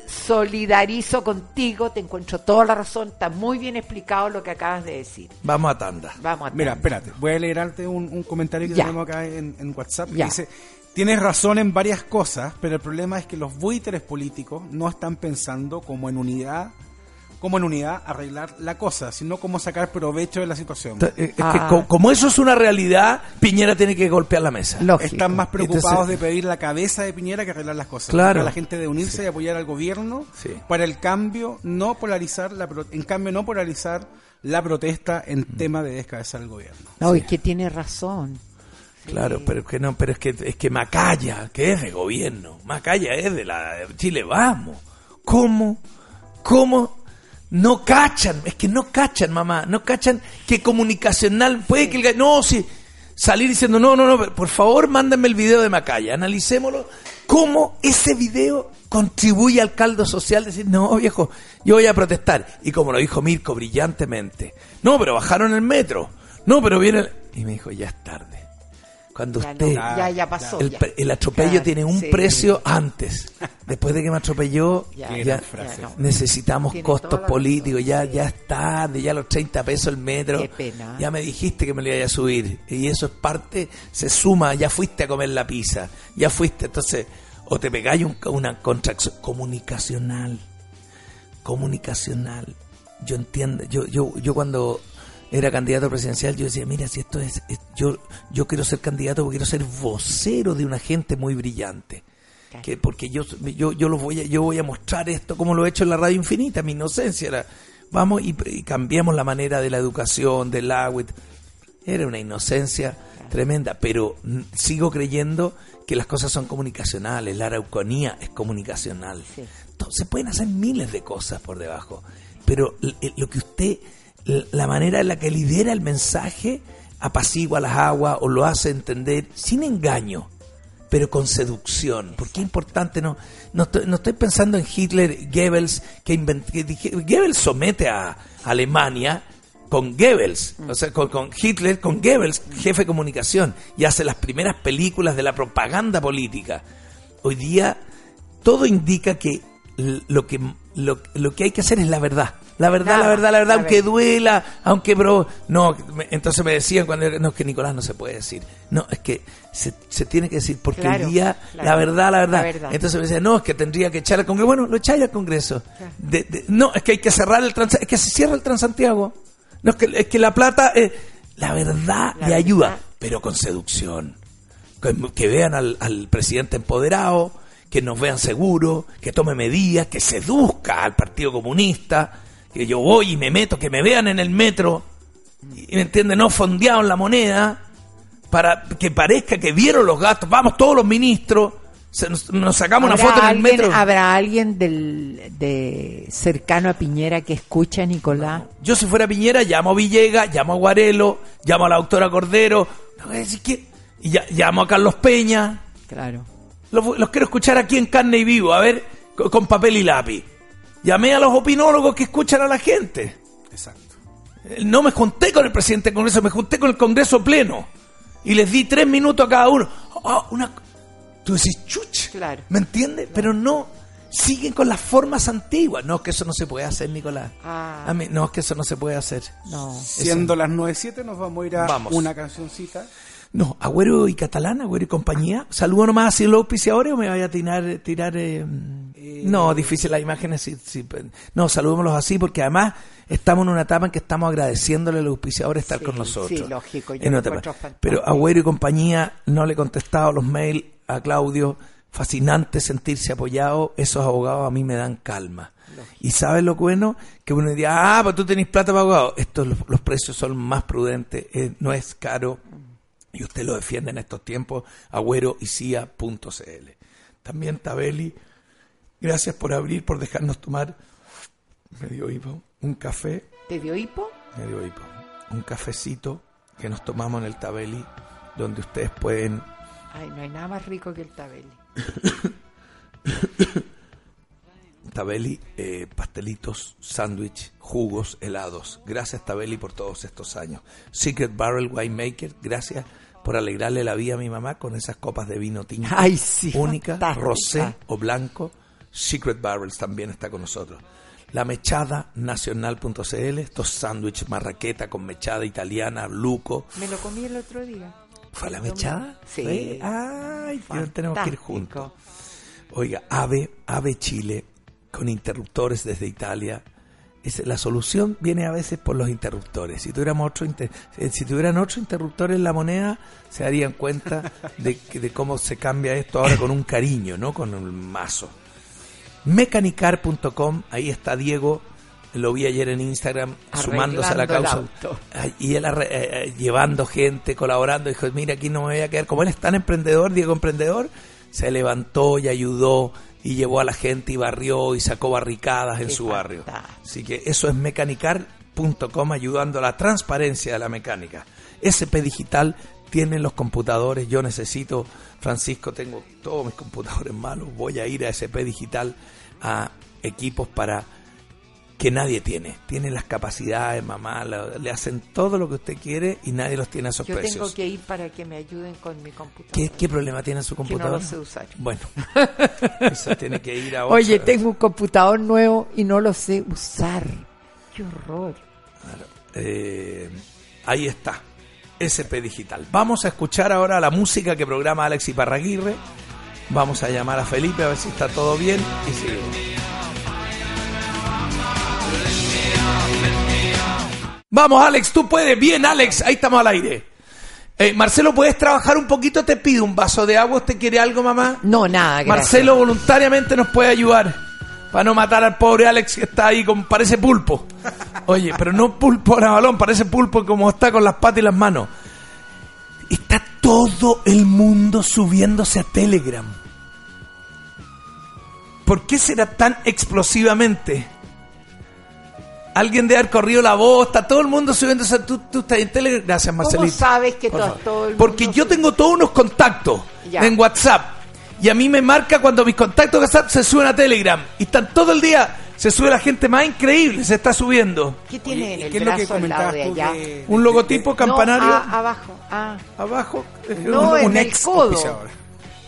Solidarizo contigo, te encuentro toda la razón. Está muy bien explicado lo que acabas de decir. vamos a tanda. Vamos a Mira, espérate, voy a leerte un, un comentario que Ya. tenemos acá en, en WhatsApp. que Ya. Dice, tienes razón en varias cosas, pero el problema es que los buitres políticos no están pensando como en unidad, como en unidad arreglar la cosa, sino como sacar provecho de la situación. Eh, Es que Ah. co- como eso es una realidad, Piñera tiene que golpear la mesa. Están más preocupados Entonces- de pedir la cabeza de Piñera que arreglar las cosas. Claro. Para la gente de unirse y apoyar al gobierno Sí. para el cambio, no polarizar la pro- en cambio no polarizar la protesta en Mm. tema de descabezar el gobierno. No, es que tiene razón. Claro, pero es que no, pero es que es que Macaya, que es de gobierno, Macaya es de la de Chile Vamos. ¿Cómo? ¿Cómo no cachan? Es que no cachan, mamá, no cachan que comunicacional puede que el no, sí, salir diciendo, "No, no, no, por favor, mándenme el video de Macaya, analicémoslo cómo ese video contribuye al caldo social, decir, "No, viejo, yo voy a protestar." Y como lo dijo Mirko brillantemente, "No, pero bajaron el metro." No, pero viene el... y me dijo, "Ya es tarde." Cuando Ya, usted no, ya, ya pasó, el, ya. pre- el atropello Claro, tiene un sí. precio antes. Después de que me atropelló, Ya, no. necesitamos Tiene costos políticos. Ya, ya es tarde, ya los 30 pesos el metro. Qué pena. Ya me dijiste que me lo iba a subir. Y eso es parte, se suma. Ya fuiste a comer la pizza. Ya fuiste. Entonces, o te pegáis un- una contracción comunicacional. Comunicacional. Yo entiendo. Yo, yo, yo cuando era candidato presidencial, yo decía, mira, si esto es, es- yo, yo quiero ser candidato porque quiero ser vocero de una gente muy brillante. que porque yo yo yo los voy a yo voy a mostrar esto como lo he hecho en la radio infinita, mi inocencia era vamos y, y cambiamos la manera de la educación, del agua. Era una inocencia tremenda, pero sigo creyendo que las cosas son comunicacionales, la araucanía es comunicacional. Entonces, se pueden hacer miles de cosas por debajo, pero lo que usted, la manera en la que lidera el mensaje, apacigua las aguas o lo hace entender sin engaño, pero con seducción. Porque es importante, no, no, estoy, no estoy pensando en Hitler, Goebbels, que, invent- Goebbels somete a Alemania con Goebbels, o sea, con, con Hitler, con Goebbels, jefe de comunicación, y hace las primeras películas de la propaganda política. Hoy día todo indica que lo que lo, lo que hay que hacer es la verdad. La verdad, la verdad, la verdad, aunque duela, aunque bro, no, me- entonces me decían cuando no es que Nicolás no se puede decir. No, es que se, se tiene que decir porque Claro, el día claro. la verdad, la verdad. La verdad. Entonces me decían, "No, es que tendría que echar al Congreso." Bueno, lo echáis al Congreso. De- de- no, es que hay que cerrar el Trans es que se cierra el Transantiago. No es que es que la plata eh, la verdad La le ayuda, pero con seducción que, que vean al, al presidente empoderado, que nos vean seguros, que tome medidas, que seduzca al Partido Comunista, que yo voy y me meto, que me vean en el metro, y me entiende, no fondeado en la moneda, para que parezca que vieron los gastos, vamos todos los ministros, se nos, nos sacamos una ¿Habrá foto en el alguien- metro. ¿Habrá alguien del, de cercano a Piñera que escucha a Nicolás? Yo si fuera Piñera llamo a Villegas, llamo a Guarelo, llamo a la doctora Cordero, no que- y ya- llamo a Carlos Peña. Claro. Los, los quiero escuchar aquí en carne y vivo, a ver, con, con papel y lápiz. Llamé a los opinólogos que escuchan a la gente. Exacto. Eh, No me junté con el presidente del Congreso, me junté con el Congreso pleno. Y les di tres minutos a cada uno. Ah, una... Tú decís, chuch. Claro. ¿Me entiendes? Pero no, siguen con las formas antiguas. No, es que eso no se puede hacer, Nicolás. Ah. A mí, no, es que eso no se puede hacer. No. Siendo las 9.07 nos vamos a ir a Vamos. una cancioncita. No, Agüero y Catalán, Agüero y compañía. Saludo nomás a los auspiciadores o me vaya a tirar, tirar eh, no, difícil las imágenes. Sí, sí, pe- no, saludémoslos así porque además estamos en una etapa en que estamos agradeciéndole a los auspiciadores estar Sí, con nosotros. sí, lógico, yo En otra. Pero Agüero y compañía no le he contestado los mails a Claudio. Fascinante sentirse apoyado. Esos abogados a mí me dan calma. Y sabes lo bueno, que uno diría, ah, pues tú tenés plata para abogado. Estos los, los precios son más prudentes, eh, no es caro y usted lo defiende en estos tiempos, agüeroycia.cl. También Tabeli, gracias por abrir, por dejarnos tomar medio hipo, un café, ¿Te dio hipo? medio hipo, un cafecito que nos tomamos en el Tabeli, donde ustedes pueden Ay, no hay nada más rico que el tabeli. <coughs> Tabeli, eh, pastelitos, sándwich, jugos, helados. Gracias Tabeli por todos estos años. Secret Barrel Winemaker, gracias por alegrarle la vida a mi mamá con esas copas de vino tinto. Ay, sí, Única, fantástica. rosé o blanco. Secret Barrels también está con nosotros. La mechada nacional.cl, estos sándwiches marraqueta con mechada italiana, luco. Me lo comí el otro día. ¿Fue la mechada? Sí. Ay, Dios, tenemos que ir juntos. Oiga, AVE, AVE Chile, con interruptores desde Italia. Es, la solución viene a veces por los interruptores. Si tuviéramos otro inter- eh, si tuvieran otro interruptor en la moneda, se darían cuenta <laughs> de, de cómo se cambia esto ahora con un cariño, no con un mazo. Mecanicar.com, ahí está Diego, lo vi ayer en Instagram, sumándose a la causa. Y él arre- eh, eh, llevando gente, colaborando, dijo, mira, aquí no me voy a quedar. Como él es tan emprendedor, Diego Emprendedor, se levantó y ayudó y llevó a la gente y barrió y sacó barricadas en Qué su barrio. Así que eso es mecanicar.com ayudando a la transparencia de la mecánica. SP Digital tiene los computadores, yo necesito, Francisco, tengo todos mis computadores malos, voy a ir a SP Digital a equipos para que nadie tiene. Tienen las capacidades, mamá, la- le hacen todo lo que usted quiere y nadie los tiene a esos Yo precios. tengo que ir para que me ayuden con mi computadora. ¿Qué, qué problema tiene su Que no computadora? lo sé usar. Bueno, <laughs> eso tiene que ir a. Oye, tengo un computador nuevo y no lo sé usar. Qué horror. Eh, ahí está, SP Digital. Vamos a escuchar ahora la música que programa Alex Iparraguirre. Vamos a llamar a Felipe a ver si está todo bien y seguimos. Vamos, Alex, tú puedes. Bien, Alex, ahí estamos al aire. Eh, Marcelo, ¿puedes trabajar un poquito? Te pido un vaso de agua. ¿Usted quiere algo, mamá? No, nada, gracias. Marcelo voluntariamente nos puede ayudar para no matar al pobre Alex que está ahí con parece pulpo. Oye, pero no pulpo a balón, parece pulpo como está con las patas y las manos. Está todo el mundo subiéndose a Telegram. ¿Por qué será tan explosivamente? Alguien debe haber corrido la voz, está todo el mundo subiéndose. Tú, tú estás en Telegram. Gracias, ¿Cómo Marcelito. sabes que Por to- favor. todo el Porque mundo yo tengo todos unos contactos Ya. en WhatsApp. Y a mí me marca cuando mis contactos de WhatsApp se suben a Telegram. Y están todo el día. Se sube la gente más increíble, se está subiendo. ¿Qué tiene en el ¿qué es lo que brazo al lado comentabas de tú allá? de- Un logotipo campanario. No, ah, abajo. Ah. Abajo. No, un- en un el ex codo.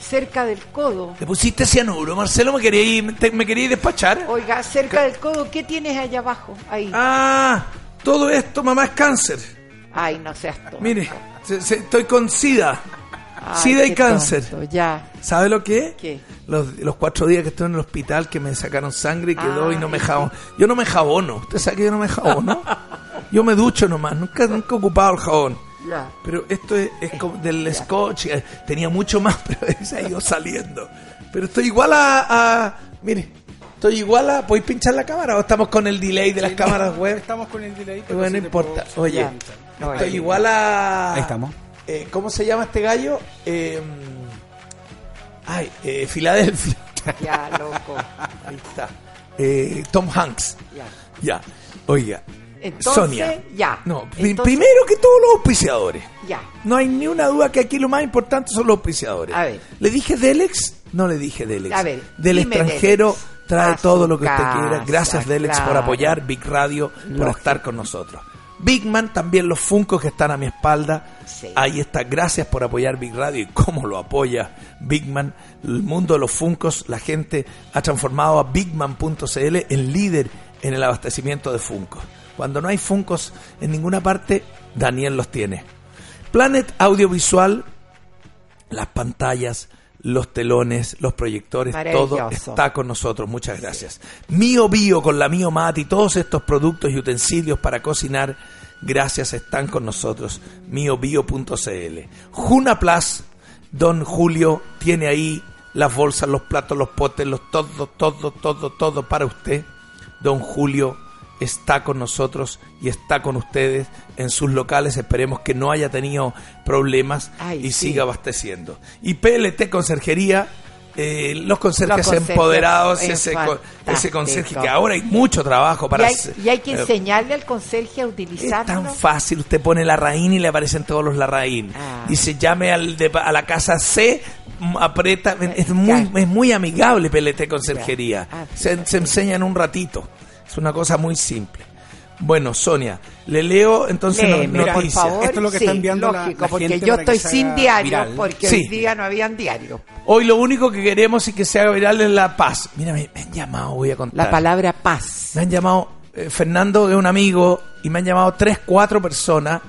Cerca del codo. ¿Le pusiste cianuro, Marcelo? ¿Me quería ir, te- me quería ir despachar? Oiga, cerca del codo, ¿qué tienes allá abajo? Ahí. Ah, todo esto, mamá, es cáncer. Ay, no seas tonto. Mire, se- se- estoy con SIDA. Ay, SIDA y cáncer. tonto, ya. ¿Sabe lo que es? ¿Qué? Los, los cuatro días que estuve en el hospital que me sacaron sangre y quedó y no me jabono. Yo no me jabono. ¿Usted sabe que yo no me jabono? <laughs> Yo me ducho nomás. Nunca, nunca he ocupado el jabón. Ya. Pero esto es, es como del scotch. eh, Tenía mucho más, <laughs> pero se ha ido saliendo. Pero estoy igual a... a- mire, estoy igual a... ¿Podéis pinchar la cámara o estamos con el delay de las cámaras web? Estamos con el delay. Pero Bueno, no puedo- importa. Oye, Ya. No, estoy ahí- igual a... Ahí estamos. eh, ¿Cómo se llama este gallo? Eh, ay, eh, Filadelfia. Ya, loco. Ahí está. Eh, Tom Hanks. Ya. Ya. Oiga. Entonces, Sonia. ya. No, Entonces- primero que todos los auspiciadores. Ya. No hay ni una duda que aquí lo más importante son los auspiciadores. A ver. ¿Le dije Delex? No le dije Delex. A ver, Del extranjero Delex. trae todo lo que usted quiera. Gracias Delex por claro. apoyar Big Radio, por estar con nosotros. Big Man, también los Funcos que están a mi espalda. Sí. Ahí está. Gracias por apoyar Big Radio y cómo lo apoya Big Man. El mundo de los Funcos, la gente ha transformado a bigman.cl en líder en el abastecimiento de Funcos. Cuando no hay Funcos en ninguna parte, Daniel los tiene. Planet Audiovisual, las pantallas, los telones, los proyectores, todo está con nosotros. Muchas gracias. Mío Bio con la Mío Mat y todos estos productos y utensilios para cocinar, gracias, están con nosotros. Miobio.cl. Juna Plus, Don Julio tiene ahí las bolsas, los platos, los potes, los todo, todo, todo, todo para usted. Don Julio está con nosotros y está con ustedes en sus locales. Esperemos que no haya tenido problemas Ay, y sí. siga abasteciendo. Y PLT Conserjería, eh, los conserjes Los empoderados, es ese, ese conserje que ahora hay mucho trabajo para y, hay, y hay que eh, enseñarle al conserje a es utilizarlo. tan fácil, usted pone la raíz y le aparecen todos los larraín. Ah. Dice, llame al de- a la casa C, aprieta, es muy, es muy amigable PLT Conserjería. Ah, Se, se enseña en un ratito. Es una cosa muy simple. Bueno, Sonia, le leo entonces no- por favor. Esto es lo que sí, está enviando la- lógico, la porque gente yo estoy sin diario, viral. porque Sí. hoy día no habían diario. Hoy lo único que queremos es que se haga viral es la paz. Mira, me, me han llamado, voy a contar. La palabra paz. Me han llamado, eh, Fernando es un amigo, y me han llamado tres, cuatro personas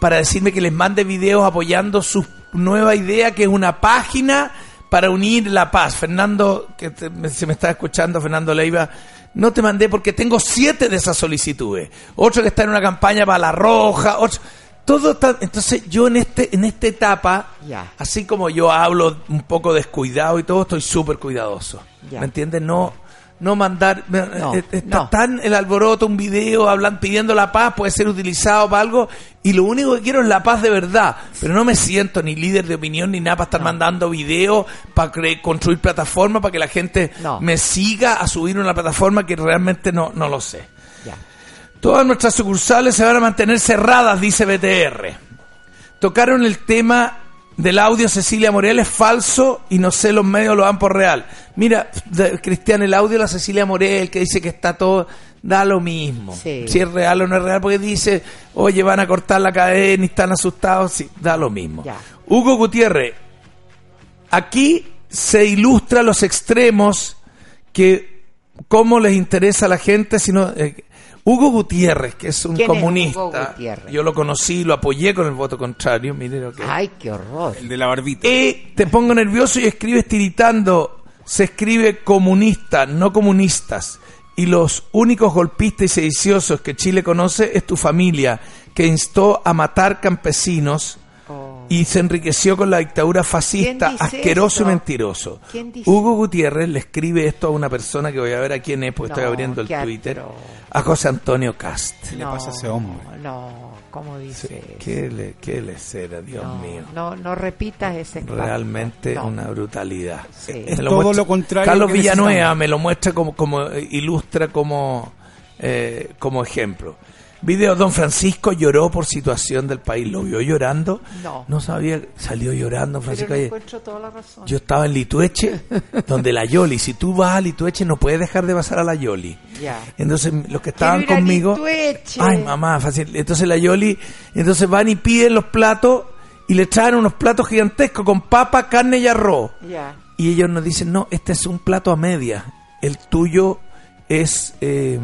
para decirme que les mande videos apoyando su nueva idea, que es una página para unir la paz. Fernando, que te- se me está escuchando, Fernando Leiva, no te mandé porque tengo siete de esas solicitudes. Otro que está en una campaña para la roja, otro... Todo está, entonces yo en este en esta etapa, así como yo hablo un poco descuidado y todo, estoy súper cuidadoso. ¿Me entiendes? No no mandar No, eh, está no. tan el alboroto, un video hablan pidiendo la paz, puede ser utilizado para algo y lo único que quiero es la paz de verdad, pero no me siento ni líder de opinión ni nada para estar mandando videos para construir plataformas para que la gente me siga a subir una plataforma que realmente no, no lo sé. Ya. Todas nuestras sucursales se van a mantener cerradas, dice BTR. Tocaron el tema del audio Cecilia Morel, es falso y no sé, los medios lo dan por real. Mira, de- Cristian, el audio de la Cecilia Morel que dice que está todo, da lo mismo. Sí. Si es real o no es real, porque dice, oye, van a cortar la cadena y están asustados, sí, da lo mismo. Ya. Hugo Gutiérrez, aquí se ilustra los extremos que cómo les interesa a la gente, sino eh, Hugo Gutiérrez, que es un ¿Quién es Hugo comunista, Gutiérrez? yo lo conocí, lo apoyé con el voto contrario, mire lo que Ay, qué horror. El de la barbita. y te pongo nervioso y escribes tiritando, se escribe comunista, no comunistas. Y los únicos golpistas y sediciosos que Chile conoce es tu familia, que instó a matar campesinos. Y se enriqueció con la dictadura fascista, ¿Quién dice asqueroso esto? y mentiroso. Hugo Gutiérrez le escribe esto a una persona que voy a ver a quién es, porque estoy No, abriendo el Twitter, a José Antonio Cast. ¿Qué le pasa a ese hombre? No, ¿cómo dice? ¿Qué le, qué le será, Dios no, mío? no, no repitas ese. Realmente No. una brutalidad. Sí. Es todo lo contrario Carlos Villanueva me lo muestra como, como eh, ilustra como, eh, como ejemplo. Video, don Francisco lloró por situación del país, lo vio llorando. No. sabía, salió llorando Francisco. le ayer. encuentro toda la razón. Yo estaba en Litueche, <laughs> donde la Yoli, si tú vas a Litueche no puedes dejar de pasar a la Yoli. Ya. Entonces los que estaban Quiero ir a conmigo, Litueche. ay mamá, fácil. Entonces la Yoli, entonces van y piden los platos y le traen unos platos gigantescos con papa, carne y arroz. Ya. Y ellos nos dicen, no, este es un plato a media. El tuyo es... eh,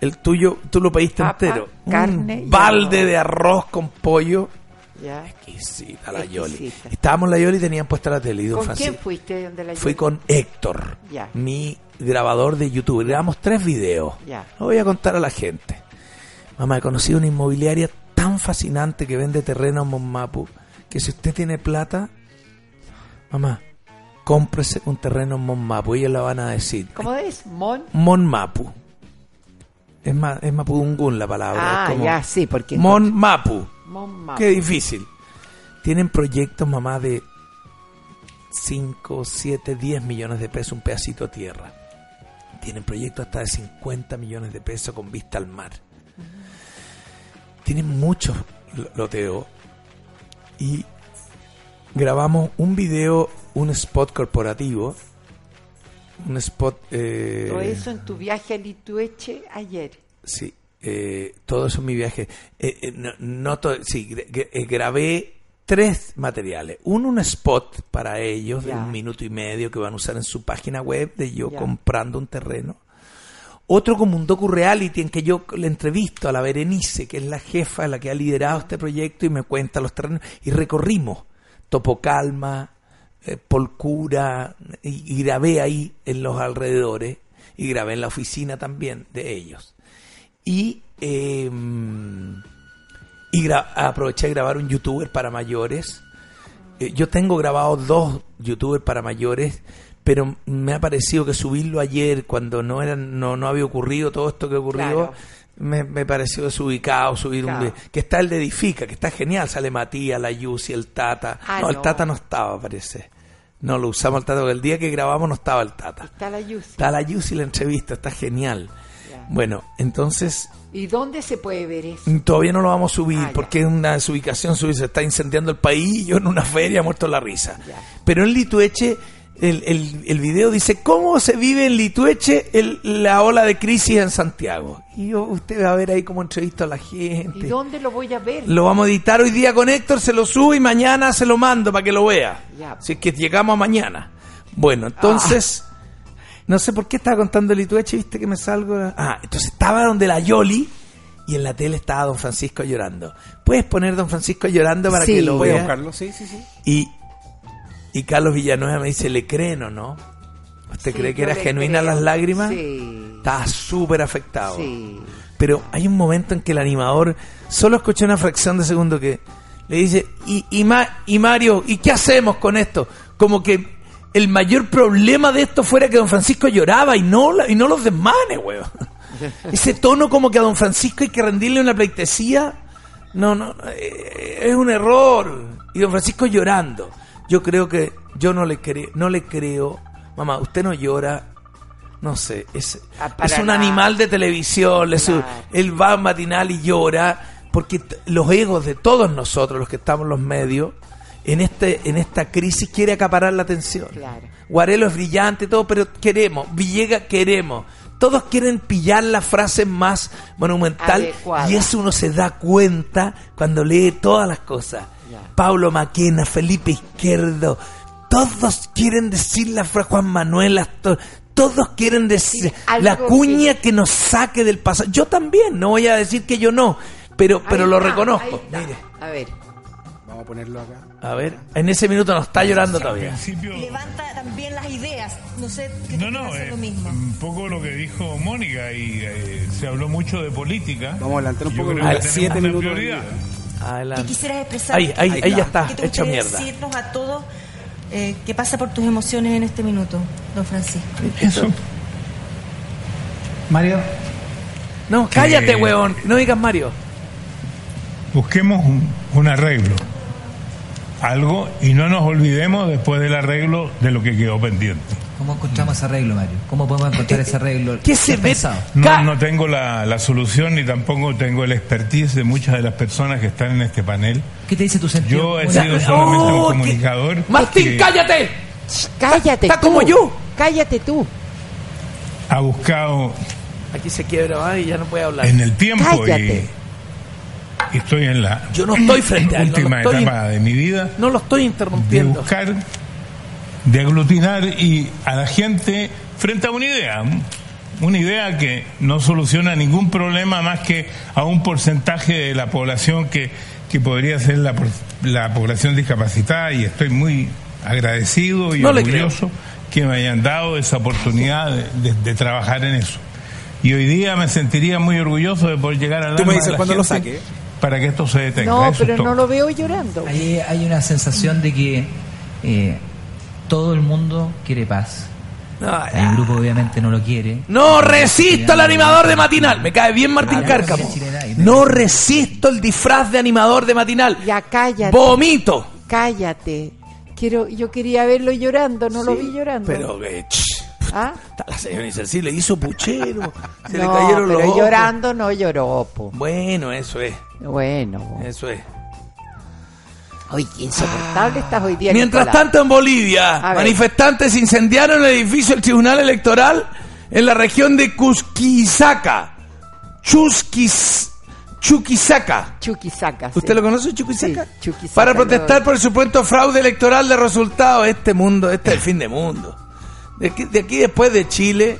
el tuyo, tú lo pediste Papa, entero. carne un balde de arroz con pollo. Ya. Exquisita la Yoli. Estábamos en la Yoli y tenían puesta la tele. ¿Con Francisco- quién fuiste? donde la Fui con Héctor, Ya. mi grabador de YouTube. Grabamos tres videos. Ya. Lo voy a contar a la gente. Mamá, he conocido una inmobiliaria tan fascinante que vende terreno en Monmapu que si usted tiene plata, mamá, cómprese un terreno en Monmapu. Ellos la van a decir. ¿Cómo es? Mon. Monmapu. Es, ma, es mapudungún la palabra. Ah, como ya, sí, porque. Monmapu. Monmapu. Qué difícil. Tienen proyectos, mamá, de 5, 7, 10 millones de pesos un pedacito de tierra. Tienen proyectos hasta de 50 millones de pesos con vista al mar. Tienen muchos lo- loteo. Y grabamos un video, un spot corporativo. Un spot... eh, Todo eso en tu viaje a Litueche ayer. Sí, eh, todo eso en mi viaje. Eh, eh, no, no to- sí, eh, grabé tres materiales. Uno, un spot para ellos de Ya. un minuto y medio que van a usar en su página web de yo Ya. comprando un terreno. Otro como un docu-reality en que yo le entrevisto a la Berenice, que es la jefa, la que ha liderado este proyecto y me cuenta los terrenos. Y recorrimos Topocalma, eh, Polcura, y, y grabé ahí en los alrededores y grabé en la oficina también de ellos. Y, eh, y aproveché de grabar un youtuber para mayores. Eh, yo tengo grabados dos youtubers para mayores, pero me ha parecido que subirlo ayer, cuando no, eran, no, no había ocurrido todo esto que ocurrió. Me, me pareció desubicado subir un... Claro. vi- Que está el de Edifica, que está genial, sale Matías, la Yusi, el Tata. Ah, no, el. Tata no estaba, parece. No lo usamos el Tata, porque el día que grabamos no estaba el Tata. Está la Yusi. Está la Yusi la entrevista, está genial. Ya. Bueno, entonces ¿Y dónde se puede ver eso? todavía no lo vamos a subir Ah, porque es una desubicación, se está incendiando el país y yo en una feria muerto la risa. Ya. Pero en Litueche, el, el, el video dice, ¿cómo se vive en Litueche el- la ola de crisis en Santiago? Y yo, usted va a ver ahí cómo entrevisto a la gente. ¿Y dónde lo voy a ver? Lo vamos a editar hoy día con Héctor, se lo subo y mañana se lo mando para que lo vea. Ya. Si es que llegamos a mañana. Bueno, entonces, no sé por qué estaba contando Litueche, viste que me salgo. Ah, entonces estaba donde la Yoli y en la tele estaba Don Francisco llorando. ¿Puedes poner Don Francisco llorando para Sí. que lo Voy a vea? buscarlo, sí, sí, sí. Y, y Carlos Villanueva me dice, ¿le creen o no? ¿Usted Sí, cree que era genuina creo. las lágrimas? Sí. Estaba súper afectado. Sí. Pero hay un momento en que el animador solo escuché una fracción de segundo que le dice, y, y, Ma- y Mario, ¿y qué hacemos con esto? Como que el mayor problema de esto fuera que don Francisco lloraba y no, la- y no los desmanes, weón. <laughs> Ese tono como que a don Francisco hay que rendirle una pleitesía, no, no, eh, es un error. Y don Francisco llorando. Yo creo que yo no le, cre no le creo, mamá, usted no llora, no sé, es, Ah, es un nada. animal de televisión, le él va matinal y llora, porque los egos de todos nosotros, los que estamos en los medios, en este en esta crisis quiere acaparar la atención. Claro. Guarelo es brillante y todo, pero queremos, Villegas queremos. Todos quieren pillar la frase más monumental Adecuada. y eso uno se da cuenta cuando lee todas las cosas. Pablo Maquena, Felipe Izquierdo, todos quieren decir la frase Juan Manuel Astor, todos quieren decir la cuña que... nos saque del pasado. Yo también, no voy a decir que yo no, pero, pero Ahí lo está, reconozco. Mire, A ver. Vamos a ponerlo acá. a ver, en ese minuto no está llorando todavía. principio, Levanta también las ideas. No sé qué no, no, eh, lo mismo. un poco lo que dijo Mónica y eh, se habló mucho de política. Vamos a adelantar un poco creo a que las tenemos 7 una minutos. de prioridad. Adelante. que quisieras expresar. Ahí, ahí, ahí ya está, ¿Qué te hecha mierda. decirnos a todos eh, qué pasa por tus emociones en este minuto, don Francisco? Eso. Mario. No, cállate, Eh, weón. No digas Mario. Busquemos un, un arreglo. Algo y no nos olvidemos después del arreglo de lo que quedó pendiente. ¿Cómo encontramos ese arreglo, Mario? ¿Cómo podemos encontrar ese arreglo? ¿Qué se ve? No, no tengo la, la solución ni tampoco tengo el expertise de muchas de las personas que están en este panel. ¿Qué te dice tu sentido? Yo he sido solamente Oh, un ¿qué? comunicador. Martín, que cállate. Cállate Está tú. como yo. Cállate tú. Ha buscado Aquí se quiebra ¿va? y ya no puede hablar. en el tiempo y, Cállate. y estoy en la Yo no estoy frente a él. No lo última estoy, etapa de mi vida. no lo estoy de interrumpiendo. buscar, de aglutinar y a la gente frente a una idea. Una idea que no soluciona ningún problema más que a un porcentaje de la población que, que podría ser la, por- la población discapacitada y estoy muy agradecido y No orgulloso que me hayan dado esa oportunidad de, de- de trabajar en eso. Y hoy día me sentiría muy orgulloso de poder llegar al Tú me dices la cuando lo saque. Para que esto se detenga. No, Eso pero no lo veo llorando. Hay, hay una sensación de que eh, todo el mundo quiere paz. Un grupo obviamente no lo quiere. No resisto al animador de matinal. Me cae bien Martín Cárcamo. No resisto el disfraz de animador de matinal. Ya cállate. Vomito. Cállate. Quiero, yo quería verlo llorando, no lo vi llorando. Pero que ch, ¿Ah? la señora Insercí le hizo puchero. Se le no, cayeron pero los ojos. llorando no lloró, po. Bueno, eso es. Bueno. Eso es. Oye, qué insoportable estás hoy día. Mientras Nicolás. tanto, en Bolivia, manifestantes incendiaron el edificio del Tribunal Electoral en la región de Cusquisaca. Chusquis, Chuquisaca. Chuquisaca. ¿Usted sí. lo conoce, Chuquisaca? Sí, Chuquisaca, Para lo- protestar por el supuesto fraude electoral de resultados. Este mundo, este es el <laughs> fin de mundo. De aquí, de aquí después de Chile,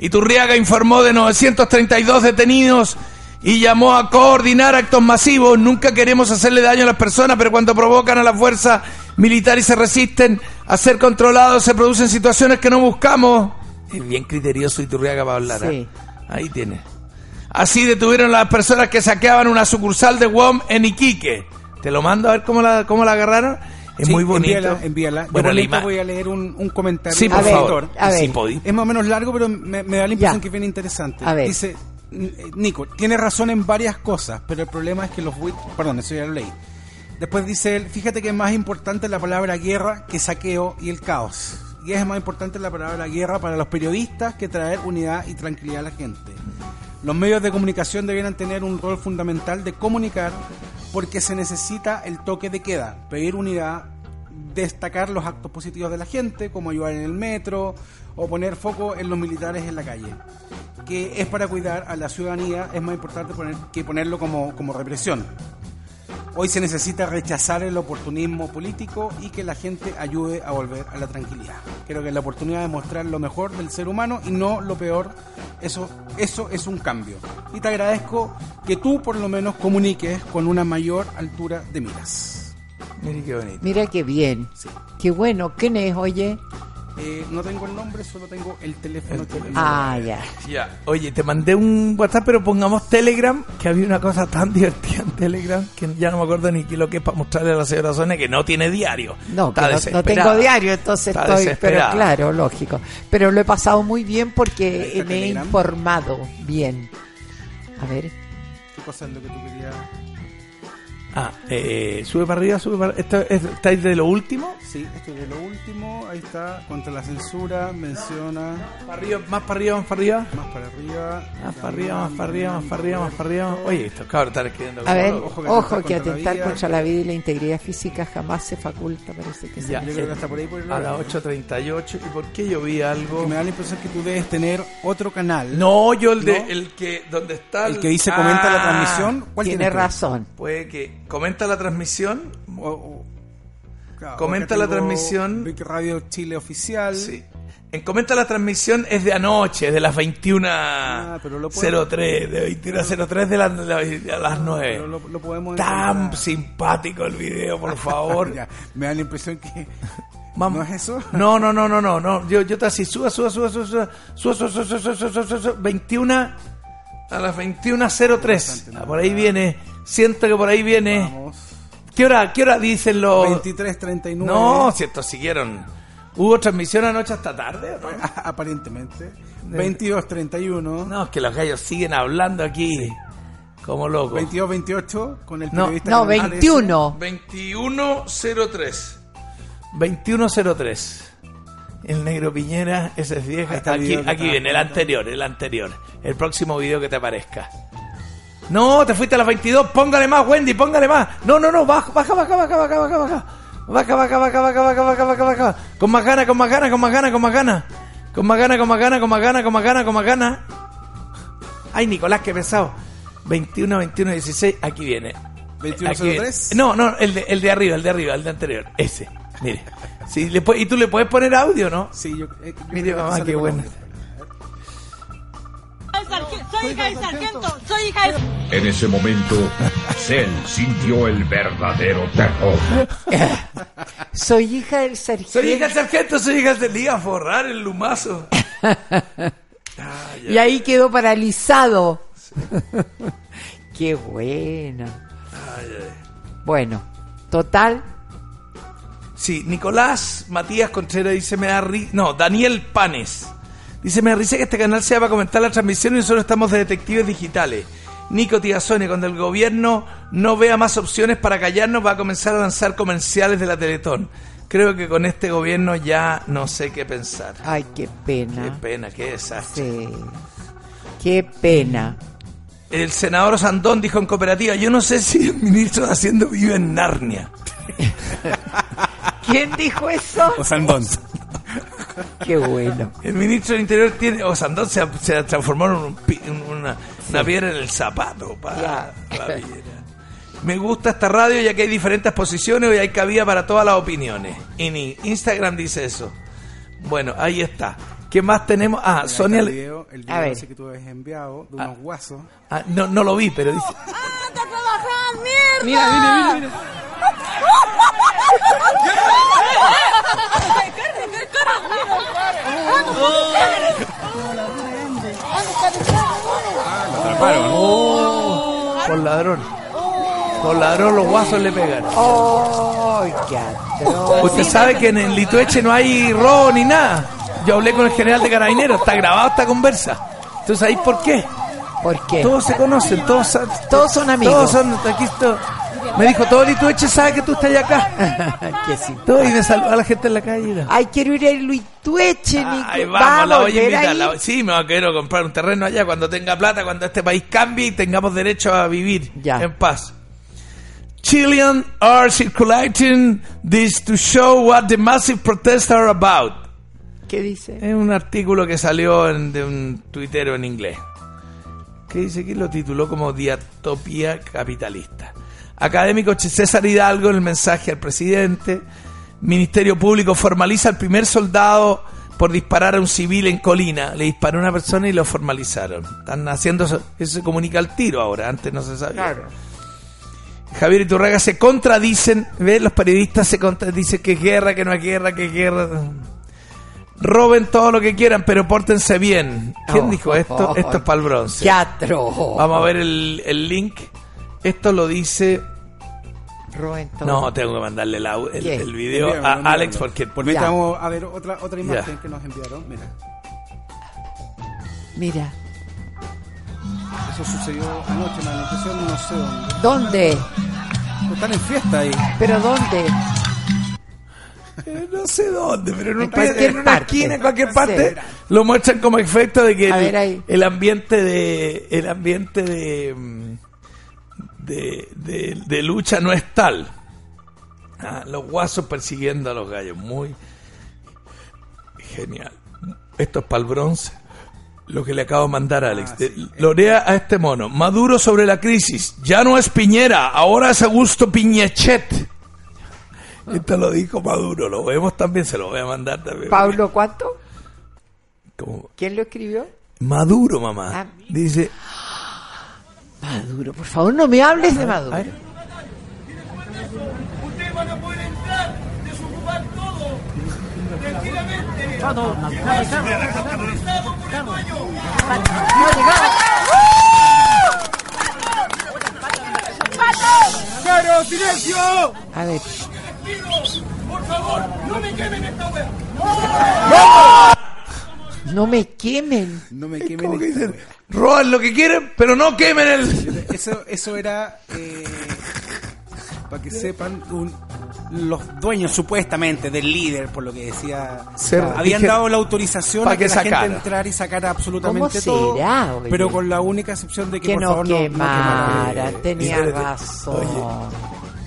Iturriaga informó de 932 detenidos y llamó a coordinar actos masivos. Nunca queremos hacerle daño a las personas, pero cuando provocan a la fuerza militar y se resisten a ser controlados, se producen situaciones que no buscamos. Es bien criterioso Iturriaga para hablar. ¿eh? Sí. Ahí tiene. Así detuvieron a las personas que saqueaban una sucursal de WOM en Iquique. Te lo mando a ver cómo la, cómo la agarraron. Es Sí, muy bonito. Envíala, envíala. Bueno, la realmente ima- voy a leer un, un comentario Sí, por favor. autor. A ver. Sí, podí. Es más o menos largo, pero me, me da la impresión Ya. que es bien interesante. A ver. Dice, "N- eh, Nico, tiene razón en varias cosas, pero el problema es que los buitres... Perdón, eso ya lo leí. Después dice él, fíjate que es más importante la palabra guerra que saqueo y el caos. Y es más importante la palabra guerra para los periodistas que traer unidad y tranquilidad a la gente. Los medios de comunicación debieran tener un rol fundamental de comunicar porque se necesita el toque de queda, pedir unidad, destacar los actos positivos de la gente, como ayudar en el metro o poner foco en los militares en la calle, que es para cuidar a la ciudadanía, es más importante poner, que ponerlo como, como represión. Hoy se necesita rechazar el oportunismo político y que la gente ayude a volver a la tranquilidad. Creo que es la oportunidad de mostrar lo mejor del ser humano y no lo peor. Eso, eso es un cambio. Y te agradezco que tú por lo menos comuniques con una mayor altura de miras. Mire qué bonito. Mira qué bien. Qué bueno. ¿Quién es, oye? Eh, no tengo el nombre, solo tengo el teléfono. que- Ah, ya. Ya. Oye, te mandé un WhatsApp, pero pongamos Telegram, que había una cosa tan <laughs> divertida en Telegram que ya no me acuerdo ni qué lo que es para mostrarle a la señora Sonia que no tiene diario. No, Está que no, no tengo diario, entonces Está estoy, pero claro, lógico. Pero lo he pasado muy bien porque me he informado bien. A ver, ¿Qué cosa es lo que tú querías? Ah, eh, sube para arriba, sube para ¿Esto es, ¿Estáis de lo último? Sí, esto es de lo último. Ahí está, contra la censura, menciona. Para arriba, más para arriba, más para arriba. Más para arriba. Más para arriba, más para arriba, más para arriba, más para arriba. Oye, estos cabros están escribiendo. a ver, ojo que ojo atentar que contra la atentar vida. contra la vida y la integridad física jamás se faculta, parece que sí. Ya, Yo creo que está por ahí por el a las horario. 8.38. ¿Y por qué yo vi algo? Que me da la impresión que tú debes tener otro canal. No, yo el de ¿No? el que donde está El que dice comenta la Ah, transmisión. ¿Cuál Tiene tienes tú? razón. Puede que comenta la transmisión. O- o- claro, Comenta la transmisión. Big Radio Chile Oficial. Sí. En comenta la transmisión es de anoche, de las 21.03, Ah, de 21.03 de, las- de las- de las 9. Pero lo, lo podemos Tan encontrar. simpático el video, por favor. Ya, me da la impresión que. Vamos. ¿No es eso? No, no, no, no, no, no. Yo, yo te así, suba, suba, suba, suba, suba, suba, suba, suba, suba, suba, suba, suba, suba, 21 a las 21.03. Ah, Por ahí viene Siento que por ahí viene. ¿Qué hora, qué hora dicen los.? 23.39. No, si estos siguieron. ¿Hubo transmisión anoche hasta tarde no? <laughs> Aparentemente. 22.31. No, es que los gallos siguen hablando aquí como locos. 22.28 con el No, periodista. No, González. 21. 2103. 2103. El negro Piñera, ese es vieja. Aquí, aquí viene, el anterior, el anterior. El próximo video que te aparezca. No, te fuiste a las 22. Póngale más, Wendy, póngale más. No, no, no, baja, baja, baja, baja, baja, baja, baja. Baja, baja, baja, baja, baja, baja, baja, baja. Con más ganas, con más ganas, con más ganas, con más ganas. Con más ganas, con más ganas, con más ganas, con más ganas, con más ganas. Ay, Nicolás, qué pesado. 21, 21, 16, aquí viene. Aquí viene. 21.03. No, no, el de, el de arriba, el de arriba, el de anterior. Ese, mire. Sí, le y tú le puedes poner audio, ¿no? Sí, yo. eh, Mire, mamá, qué por Soy hija de sargento, soy hija de... En ese momento, Cell sintió el verdadero terror. <laughs> Soy hija del sargento. Soy hija del sargento, soy hija del Liga a forrar el lumazo. <laughs> Y ahí quedó paralizado. <laughs> Qué bueno. Bueno, total. Sí, Nicolás Matías Contreras dice me da ri- No, Daniel Panes. Dice me risa que este canal sea para comentar la transmisión y nosotros estamos de detectives digitales. Nico Sonia, cuando el gobierno no vea más opciones para callarnos, va a comenzar a lanzar comerciales de la Teletón. Creo que con este gobierno ya no sé qué pensar. Ay, qué Qué pena. pena, qué desastre. Sí. Qué pena. El senador Sandón dijo en cooperativa, yo no sé si el ministro de Hacienda vive en Narnia. <laughs> ¿Quién dijo eso? O Sandón. <laughs> <laughs> Qué bueno. El ministro del Interior tiene, o Sandón se, ha- se ha transformado en un pi- en una, una piedra en el zapato. piedra. Me gusta esta radio ya que hay diferentes posiciones y hay cabida para todas las opiniones. Y ni Instagram dice eso. Bueno, ahí está. ¿Qué más tenemos? Ah, Mira, Sonia... El video, el A video ver. ese que tú habías enviado de unos guasos. ah, no, no lo vi, pero dice... <laughs> ¡Anda a trabajar, mierda! Mira, mira, mira, mira. <laughs> Oh, por ladrón. Por ladrón los guasos le pegan. ¡Ay, qué atroz! Usted sabe que en el Litueche no hay robo ni nada. Yo hablé con el general de carabineros, está grabada esta conversa. Entonces, ¿ahí por qué? ¿Por qué? Todos se conocen, todos, Todos son amigos. Todos son, aquí esto- Me dijo, todo Litueche sabe que tú estás acá. <laughs> qué simpático. Todo y de saludar a la gente en la calle. Ay, quiero ir a Luitueche, Nico. Ay, vamos, la voy a invitar. la- sí, me va a querer comprar un terreno allá cuando tenga plata, cuando este país cambie y tengamos derecho a vivir Ya. en paz. Chilean are circulating this to show what the massive protests are about. ¿Qué dice? Es un artículo que salió en- de un tuitero en inglés. Que dice que lo tituló como Diatopía Capitalista. Académico César Hidalgo en el mensaje al presidente. Ministerio Público formaliza al primer soldado por disparar a un civil en Colina. Le disparó a una persona y lo formalizaron. Están haciendo eso, eso se comunica al tiro ahora, antes no se sabía. Javier Iturraga se contradicen, ¿ves? Los periodistas se contradicen que es guerra, que no es guerra, que es guerra. Roben todo lo que quieran, pero pórtense bien. ¿Quién Oh, dijo esto? oh, Esto es para el bronce. ¡Qué atroz! Vamos a ver el, el link. Esto lo dice. No, tengo que mandarle el, au- el, el video a. Alex porque. Por vamos a ver otra, otra imagen Ya. que nos enviaron. Mira, Mira, eso sucedió anoche, me la impresión, no sé dónde. ¿dónde? Están en fiesta ahí. ¿Pero dónde? Eh, no sé dónde, pero en, un- En una parte. esquina, en cualquier Sí. parte, lo muestran como efecto de que ver el ambiente de el ambiente de, mm, de, de- de lucha no es tal. Ah, los guasos persiguiendo a los gallos, muy genial. Esto es para el bronce. Lo que le acabo de mandar a Alex. De- Lorea a este mono. Maduro sobre la crisis. Ya no es Piñera, ahora es Augusto Piñechet. Esto lo dijo Maduro, lo vemos también, se lo voy a mandar también. ¿Pablo cuánto? ¿Quién lo escribió? Maduro, mamá. Ah. Dice, Maduro, por favor, no me hables de Maduro. a ver. Ustedes van a poder entrar, desocupar todo, tranquilamente. El dueño. ¡Silencio! A ver. Por favor, no me quemen esta wea. No me quemen. No me quemen. Wea. Roban lo que quieren, pero no quemen el. Eso, eso era, eh, para que sepan, un- los dueños supuestamente del líder, por lo que decía, Ser- habían dije- dado la autorización pa' a que, que la sacara. gente entrara y sacara absolutamente ¿Cómo todo, será, pero con la única excepción de que, Que por no favor no- no quemara, tenía razón.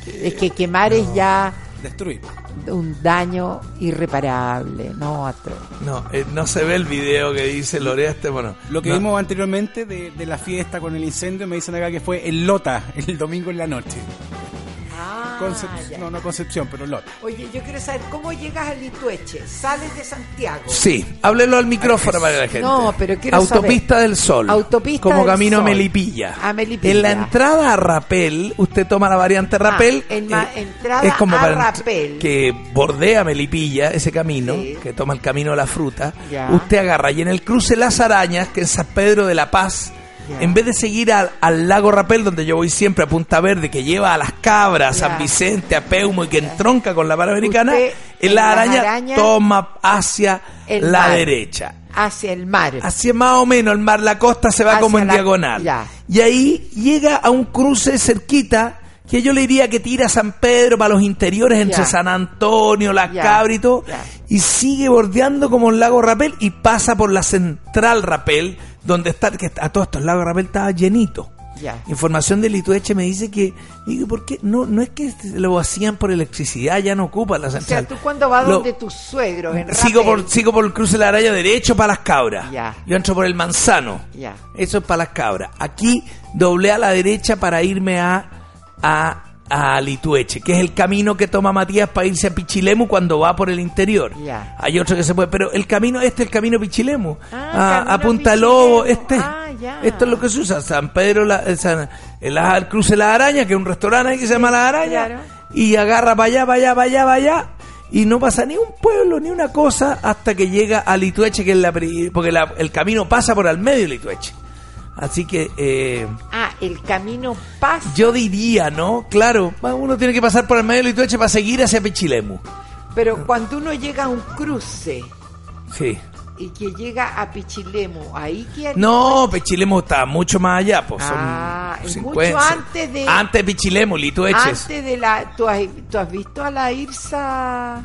Es que quemar es ya Destruir. Un daño irreparable, no otro. No, eh, no se ve el video que dice Lorea este, bueno. Lo que no. vimos anteriormente de, de la fiesta con el incendio, me dicen acá que fue en Lota, <laughs> el domingo en la noche. Ah, Concep- ya. no, no Concepción, pero Lota. Oye, yo quiero saber cómo llegas a Litueche. Sales de Santiago. Sí, háblelo al micrófono para la gente. No, pero quiero Autopista saber. del Sol. Autopista Como del camino a Sol. Melipilla. A Melipilla. En la entrada a Rapel, usted toma la variante Rapel. Ah, en ma- eh, entrada es como a para Rapel. que bordea Melipilla, ese camino, Sí. que toma el camino de la fruta. Ya. Usted agarra y en el cruce Las Arañas, que es San Pedro de la Paz, En vez de seguir al, al lago Rapel, donde yo voy siempre a Punta Verde, que lleva a las cabras, Ya. San Vicente, a Peumo y que entronca con la Panamericana, en la araña toma hacia la mar. derecha. Hacia el mar. Hacia más o menos el mar, la costa se va Hacia como en la- diagonal. ya. Y ahí llega a un cruce cerquita que yo le diría que tira San Pedro para los interiores entre. San Antonio, Las Ya, Cabras y todo, y sigue bordeando como el lago Rapel y pasa por la central Rapel, donde está, que a todos estos lagos Rapel estaba llenito. Información de Litueche me dice que, digo, ¿por qué? No, no es que lo hacían por electricidad, ya no ocupan la O sea, central. tú cuando vas Lo- donde tus suegros en Sigo Rapel, por, sigo por el cruce de la araya derecho para las cabras. Yo entro por el manzano. Eso es para las cabras. Aquí doblé a la derecha para irme a, a, a Litueche, que es el camino que toma Matías para irse a Pichilemu cuando va por el interior. Hay otro que se puede, pero el camino, este es el camino Pichilemu. Ah, a, camino a Punta Pichilemu. Lobo, este. Ah. Esto es lo que se usa. San Pedro, la, eh, San- el, el cruce La Araña, que es un restaurante que se llama La Araña. claro. Y agarra para allá, para allá, para allá, para allá. Y no pasa ni un pueblo, ni una cosa, hasta que llega a Litueche, que es la, porque la- el camino pasa por al medio de Litueche. Así que eh, Ah, el camino pasa. yo diría, ¿no? Claro, uno tiene que pasar por el medio de Litueche para seguir hacia Pichilemu. Pero cuando uno llega a un cruce Sí. y que llega a Pichilemu, ahí que No, Pichilemu está mucho más allá, pues son Ah, 50. mucho antes de Antes de Pichilemu, Litueches. antes de la ¿tú has, tú has visto a la Irsa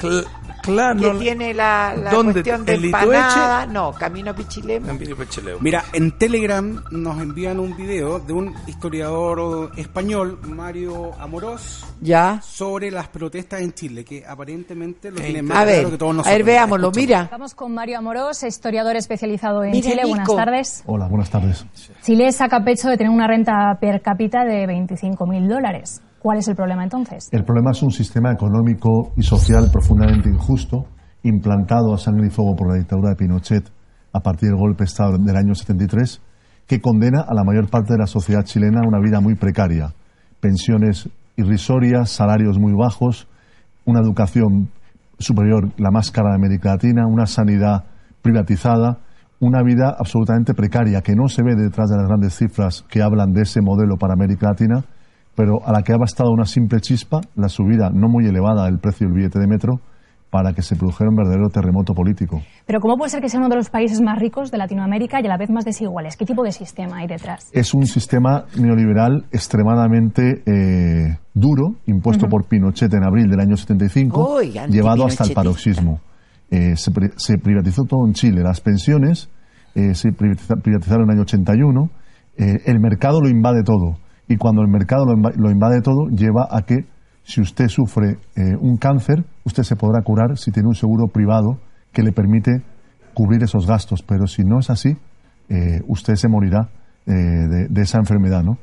Cl- claro, que no- tiene la, la ¿Dónde? cuestión de empanada? No, camino a Pichilemu. Mira, en Telegram nos envían un video de un historiador español, Mario Amorós, Ya. sobre las protestas en Chile, que aparentemente lo tiene más A claro que todos a nosotros. ver, veámoslo, mira. Vamos con Mario Amorós, historiador especializado en Mira, Chile. Nico. Buenas tardes. Hola, buenas tardes. Chile saca pecho de tener una renta per cápita de 25.000 dólares. ¿Cuál es el problema entonces? El problema es un sistema económico y social profundamente injusto, implantado a sangre y fuego por la dictadura de Pinochet a partir del golpe de Estado del año 73, que condena a la mayor parte de la sociedad chilena a una vida muy precaria. Pensiones irrisorias, salarios muy bajos, una educación superior, la más cara de América Latina, una sanidad privatizada, una vida absolutamente precaria que no se ve detrás de las grandes cifras que hablan de ese modelo para América Latina, pero a la que ha bastado una simple chispa, la subida no muy elevada del precio del billete de metro, para que se produjera un verdadero terremoto político. Pero ¿cómo puede ser que sea uno de los países más ricos de Latinoamérica y a la vez más desiguales? ¿Qué tipo de sistema hay detrás? Es un sistema neoliberal extremadamente eh, duro, impuesto por Pinochet en abril del año 75, Uy, llevado hasta el paroxismo. Eh, se, pri- se privatizó todo en Chile, las pensiones eh, se privatiza- privatizaron en el año 81, eh, el mercado lo invade todo. Y cuando el mercado lo, inva- lo invade todo, lleva a que si usted sufre eh, un cáncer, usted se podrá curar si tiene un seguro privado que le permite cubrir esos gastos. Pero si no es así, eh, usted se morirá eh, de, esa enfermedad. ¿no?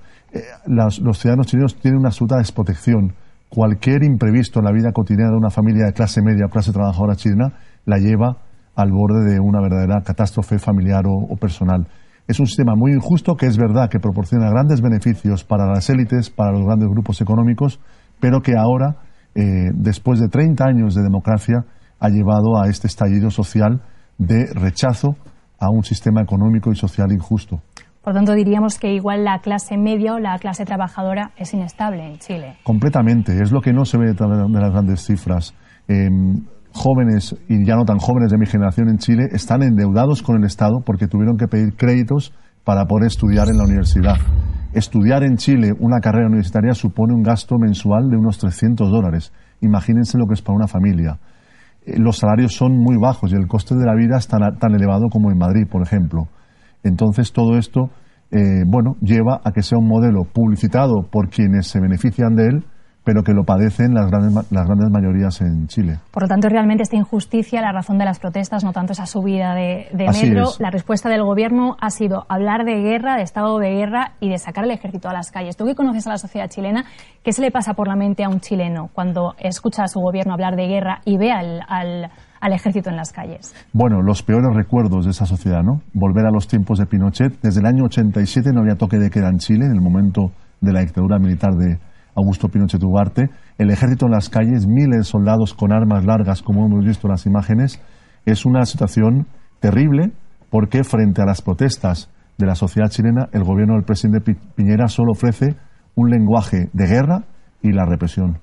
Los ciudadanos chilenos tienen una absoluta desprotección. Cualquier imprevisto en la vida cotidiana de una familia de clase media o clase trabajadora chilena la lleva al borde de una verdadera catástrofe familiar o personal. Es un sistema muy injusto que es verdad que proporciona grandes beneficios para las élites, para los grandes grupos económicos, pero que ahora, eh, después de 30 años de democracia, ha llevado a este estallido social de rechazo a un sistema económico y social injusto. Por tanto, diríamos que igual la clase media o la clase trabajadora es inestable en Chile. Completamente, es lo que no se ve detrás de de las grandes cifras. Eh, jóvenes y ya no tan jóvenes de mi generación en Chile están endeudados con el Estado porque tuvieron que pedir créditos para poder estudiar en la universidad. Estudiar en Chile una carrera universitaria supone un gasto mensual de unos 300 dólares. Imagínense lo que es para una familia. Eh, Los salarios son muy bajos y el coste de la vida es tan, elevado como en Madrid, por ejemplo. Entonces todo esto, eh, bueno, lleva a que sea un modelo publicitado por quienes se benefician de él, pero que lo padecen las grandes, las grandes mayorías en Chile. Por lo tanto, realmente esta injusticia, la razón de las protestas, no tanto esa subida de, de metro, es. la respuesta del gobierno ha sido hablar de guerra, de estado de guerra y de sacar el ejército a las calles. Tú que conoces a la sociedad chilena, ¿qué se le pasa por la mente a un chileno cuando escucha a su gobierno hablar de guerra y ve al, al- al ejército en las calles? Bueno, los peores recuerdos de esa sociedad, ¿no? Volver a los tiempos de Pinochet. Desde el año 87 no había toque de queda en Chile, en el momento de la dictadura militar de Augusto Pinochet Ugarte. El ejército en las calles, miles de soldados con armas largas, como hemos visto en las imágenes, es una situación terrible porque frente a las protestas de la sociedad chilena, el gobierno del presidente Pi- Piñera solo ofrece un lenguaje de guerra y la represión.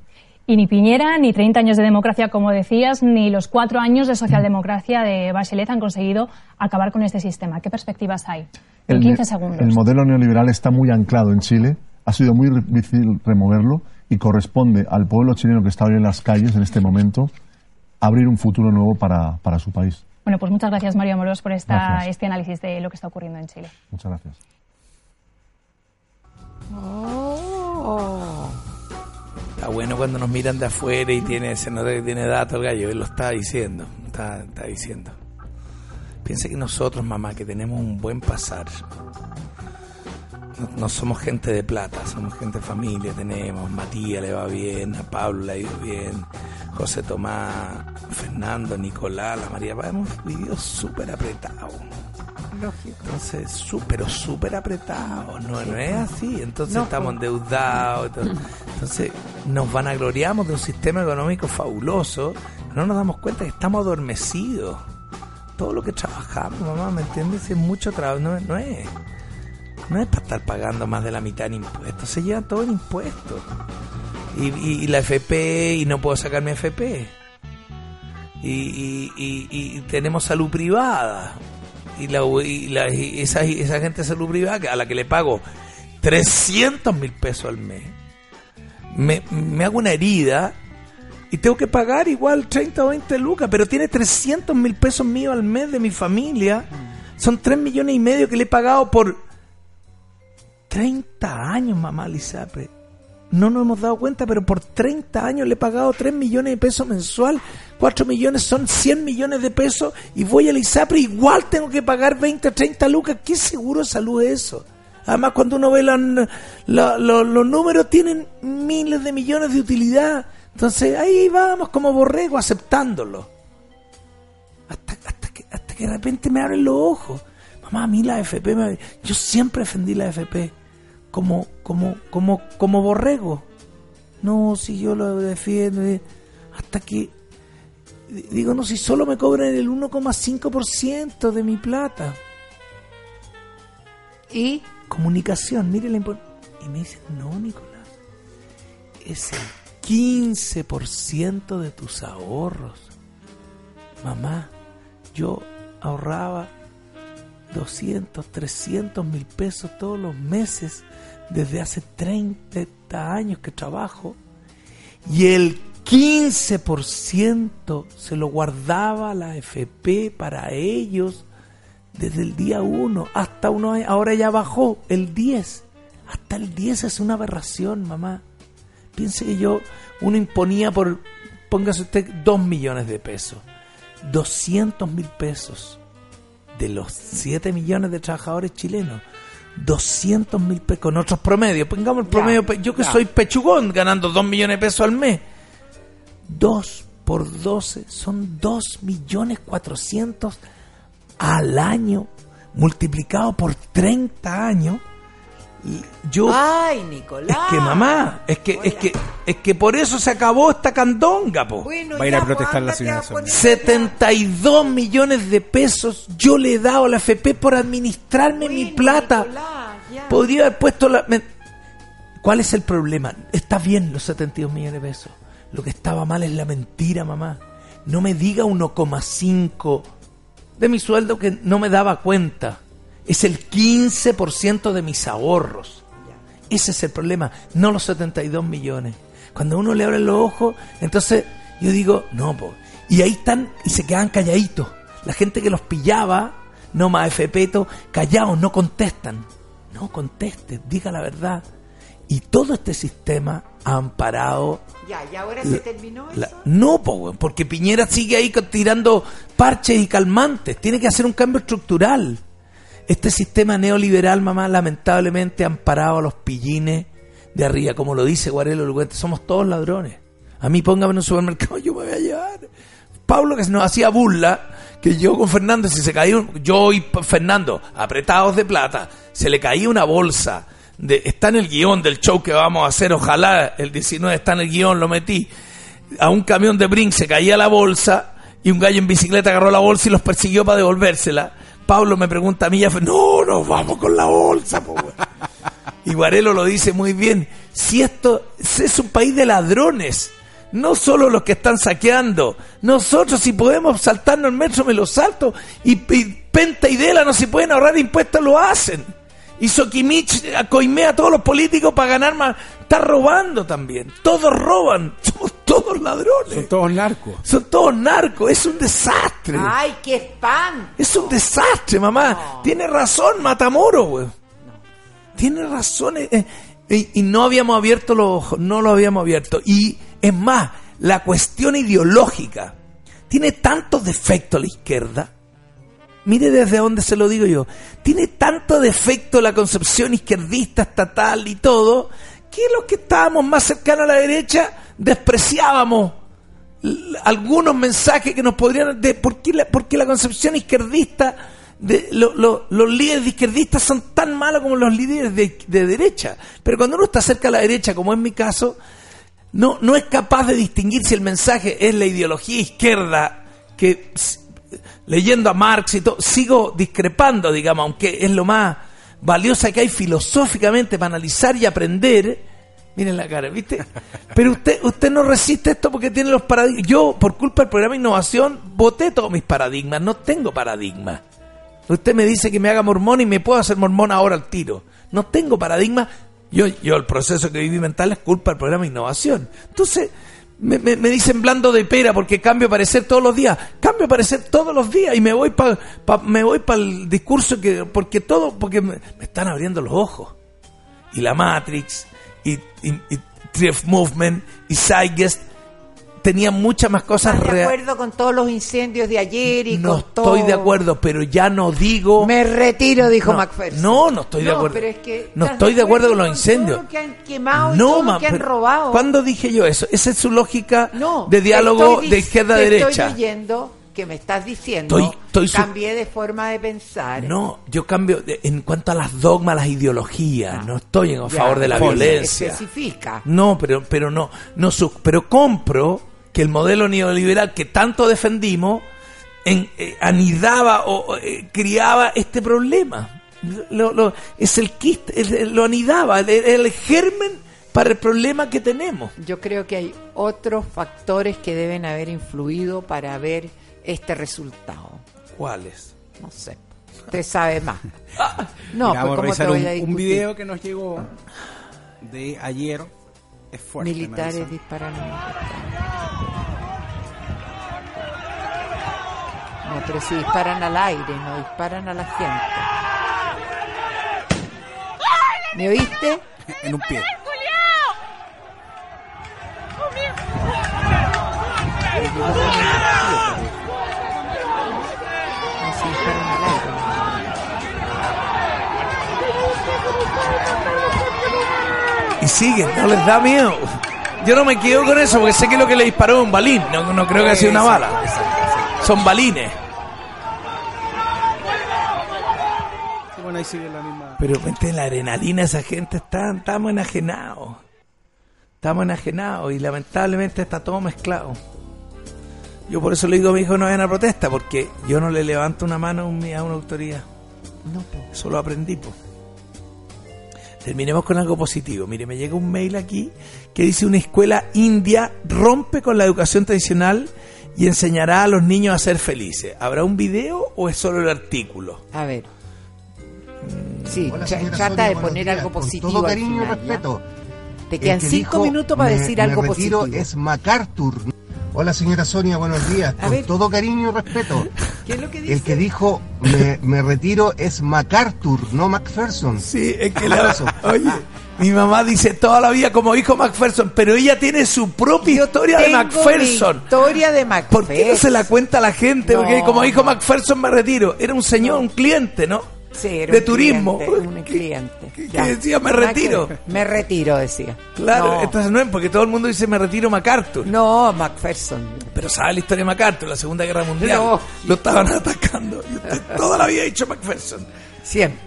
Y ni Piñera, ni 30 años de democracia, como decías, ni los cuatro años de socialdemocracia de Bachelet han conseguido acabar con este sistema. ¿Qué perspectivas hay? En El 15 ne- segundos. El modelo neoliberal está muy anclado en Chile, ha sido muy difícil removerlo y corresponde al pueblo chileno que está hoy en las calles en este momento abrir un futuro nuevo para, para su país. Bueno, pues muchas gracias, Mario Moros, por esta, Gracias. este análisis de lo que está ocurriendo en Chile. Muchas gracias. Oh. Está bueno cuando nos miran de afuera y tiene, se nota que tiene datos el gallo, él lo está diciendo, está, está diciendo. Piense que nosotros, mamá, que tenemos un buen pasar, no, no somos gente de plata, somos gente de familia, tenemos, Matías le va bien, a Pablo le ha ido bien, José Tomás, Fernando, Nicolás, la María, hemos vivido súper apretados. Lógico. Entonces, sú- pero súper apretado, no, no es así. Entonces No, estamos pues. endeudados. Entonces nos vanagloriamos de un sistema económico fabuloso, no nos damos cuenta que estamos adormecidos. Todo lo que trabajamos, mamá, ¿me entiendes? Es mucho trabajo, no, no es. No es para estar pagando más de la mitad en impuestos, se lleva todo en impuestos. Y, y- la FP, y no puedo sacar mi FP. Y, y- tenemos salud privada. Y, la, la- esa, esa gente de salud privada a la que le pago 300 mil pesos al mes, me, me hago una herida y tengo que pagar igual 30 o 20 lucas, pero tiene 300 mil pesos míos al mes de mi familia. Son 3 millones y medio que le he pagado por 30 años, mamá Lizapre. No nos hemos dado cuenta, pero por 30 años le he pagado 3 millones de pesos mensual. 4 millones son 100 millones de pesos y voy a la ISAPRE igual tengo que pagar 20 o 30 lucas. ¿Qué seguro de salud es eso? Además, cuando uno ve la- la- lo- los números, tienen miles de millones de utilidad. Entonces, ahí vamos como borrego aceptándolo. Hasta, que, hasta que de repente me abren los ojos. Mamá, a mí la FP, me- yo siempre defendí la FP como, como, como, como borrego. No, si yo lo defiendo. eh, Hasta que digo, no, si solo me cobran el 1,5% de mi plata. ¿Y? Comunicación, mire la impor- Y me dicen, no, Nicolás, es el 15% de tus ahorros. Mamá, yo ahorraba 200, 300 mil pesos todos los meses desde hace 30 años que trabajo y el 15% se lo guardaba la FP para ellos desde el día 1 hasta uno ahora ya bajó el 10 hasta el 10 es una aberración mamá. Piense que yo uno imponía por póngase usted 2 millones de pesos 200 mil pesos de los 7 millones de trabajadores chilenos 200 mil pesos con otros promedios pongamos el promedio pe- yo que ya. soy pechugón ganando 2 millones de pesos al mes 2 por 12 son 2 millones 400 al año multiplicado por 30 años Yo Ay, Nicolás. es que mamá, es que es que es que por eso se acabó esta candonga, po. Bueno, Va a ir a protestar pues, la señora a Sonia. poner- 72 millones de pesos yo le he dado a la FP por administrarme mi plata. Nicolás. Podría haber puesto la... me- ¿Cuál es el problema? Está bien los 72 millones de pesos. Lo que estaba mal es la mentira, mamá. No me diga 1,5 de mi sueldo que no me daba cuenta. Es el 15% de mis ahorros. Ese es el problema, no los 72 millones. Cuando uno le abre los ojos, entonces yo digo, no, po. Y ahí están y se quedan calladitos. La gente que los pillaba, no más FPto, callados, no contestan. No conteste, diga la verdad. Y todo este sistema amparado Ya, y ahora La- se terminó la- eso. no, po, porque Piñera sigue ahí tirando parches y calmantes. Tiene que hacer un cambio estructural. Este sistema neoliberal, mamá, lamentablemente ha amparado a los pillines de arriba. Como lo dice Guarelo Luguente, somos todos ladrones. A mí póngame en un supermercado, <laughs> yo me voy a llevar. Pablo que nos hacía burla, que yo con Fernando, si se caía, un- yo y Fernando, apretados de plata, se le caía una bolsa. De, está en el guion del show que vamos a hacer, ojalá el 19 está en el guion, lo metí. A un camión de Brink se caía la bolsa y un gallo en bicicleta agarró la bolsa y los persiguió para devolvérsela. Pablo me pregunta a mí, ya fue, no, nos vamos con la bolsa. po, weón". Y Guarelo lo dice muy bien, si esto es un país de ladrones, no solo los que están saqueando, nosotros si podemos saltarnos el metro me lo salto y, y Penta y Dela no se pueden ahorrar impuestos, lo hacen. Y Sokimich acoimea a todos los políticos para ganar más, está robando también, todos roban, <laughs> somos todos ladrones. Son todos narcos. Son todos narcos, es un desastre. Ay, qué espanto. Es un desastre, mamá. Tiene razón, Matamoro, güey. Tiene razón. eh, eh, y, y no habíamos abierto los ojos, no lo habíamos abierto. Y es más, la cuestión ideológica tiene tantos defectos la izquierda. Mire desde dónde se lo digo yo. Tiene tanto defecto la concepción izquierdista, estatal y todo, que los que estábamos más cercanos a la derecha despreciábamos algunos mensajes que nos podrían de por qué la, la concepción izquierdista de lo- lo- los líderes de izquierdistas son tan malos como los líderes de, de derecha pero cuando uno está cerca a la derecha como es mi caso no no es capaz de distinguir si el mensaje es la ideología izquierda que leyendo a Marx y todo sigo discrepando digamos aunque es lo más valiosa que hay filosóficamente para analizar y aprender Miren la cara, ¿viste? Pero usted usted no resiste esto porque tiene los paradigmas. Yo, por culpa del programa innovación, voté todos mis paradigmas. No tengo paradigmas. Usted me dice que me haga mormón y me puedo hacer mormón ahora al tiro. No tengo paradigma. Yo, yo el proceso que viví mental es culpa del programa innovación. Entonces, me, me- me dicen blando de pera porque cambio parecer todos los días. Cambio parecer todos los días y me voy para me voy para el discurso que porque todo porque me, me están abriendo los ojos y la Matrix y, y, y Movement y Zeitgeist tenían muchas más cosas ¿Estás de reales. acuerdo con todos los incendios de ayer y No con todo? estoy de acuerdo, pero ya no digo. Me retiro, dijo No, Macpherson. No, no estoy de No, acuerdo. pero es que no ¿estás estoy de acuerdo con los todo incendios. lo que han quemado y No, todo lo que han robado. ¿Cuándo dije yo eso? Esa es su lógica No, de diálogo de izquierda a derecha. Estoy leyendo que me estás diciendo. Estoy- estoy su- cambié de forma de pensar. No, yo cambio de- en cuanto a las dogmas, las ideologías. No estoy en Ya, favor de la violencia. Especifica. No, pero, pero no, no pero compro que el modelo neoliberal que tanto defendimos en- eh, anidaba o eh, criaba este problema. Lo- lo- es el quiste, es- lo anidaba, el, el germen para el problema que tenemos. Yo creo que hay otros factores que deben haber influido para ver este resultado. ¿Cuáles? No sé. Usted sabe más. <laughs> No, Mira, vamos pues a cómo te revisar voy un, a un discutir. video que nos llegó de ayer. Es fuerte. Militares disparando. No, pero si disparan al aire, no disparan a la gente. ¿Me oíste? en un pie. Y siguen, no les da miedo. Yo no me quedo con eso porque sé que lo que le disparó es un balín. No, no creo que haya sido una bala. Son balines. Bueno, ahí sigue la misma. Pero vente la adrenalina, esa gente está, estamos enajenados. Estamos enajenados y lamentablemente está todo mezclado. Yo por eso le digo a mi hijo no vayan a protesta, porque yo no le levanto una mano a un- a una autoridad. No, po. Eso lo aprendí, po. Terminemos con algo positivo. Mire, me llega un mail aquí que dice una escuela india rompe con la educación tradicional y enseñará a los niños a ser felices. ¿Habrá un video o es solo el artículo? A ver. Sí, Hola, tra- señora trata Sonia, de poner días. algo Con positivo. todo al cariño y respeto. Te quedan que cinco dijo, minutos para me- decir me algo positivo. es MacArthur. Hola, señora Sonia, buenos días. A Con ver. todo cariño y respeto. ¿Qué es lo que dice? El que dijo me, me retiro es MacArthur, no Macpherson. Sí, es que la, <laughs> oye, mi mamá dice toda la vida como hijo Macpherson, pero ella tiene su propia historia de Macpherson. mi historia de Macpherson. ¿Por qué no se la cuenta a la gente? No, Porque como hijo no. Macpherson me retiro. Era un señor, un cliente, ¿no? Sí, era de un turismo. cliente, un <laughs> cliente. que decía, "Me retiro". Me retiro, decía. Claro, No. entonces no es porque todo el mundo dice me retiro MacArthur. No, Macpherson. Pero sabe la historia de MacArthur, la Segunda Guerra Mundial. No. Lo estaban atacando. Y usted toda la vida ha dicho Macpherson. Siempre.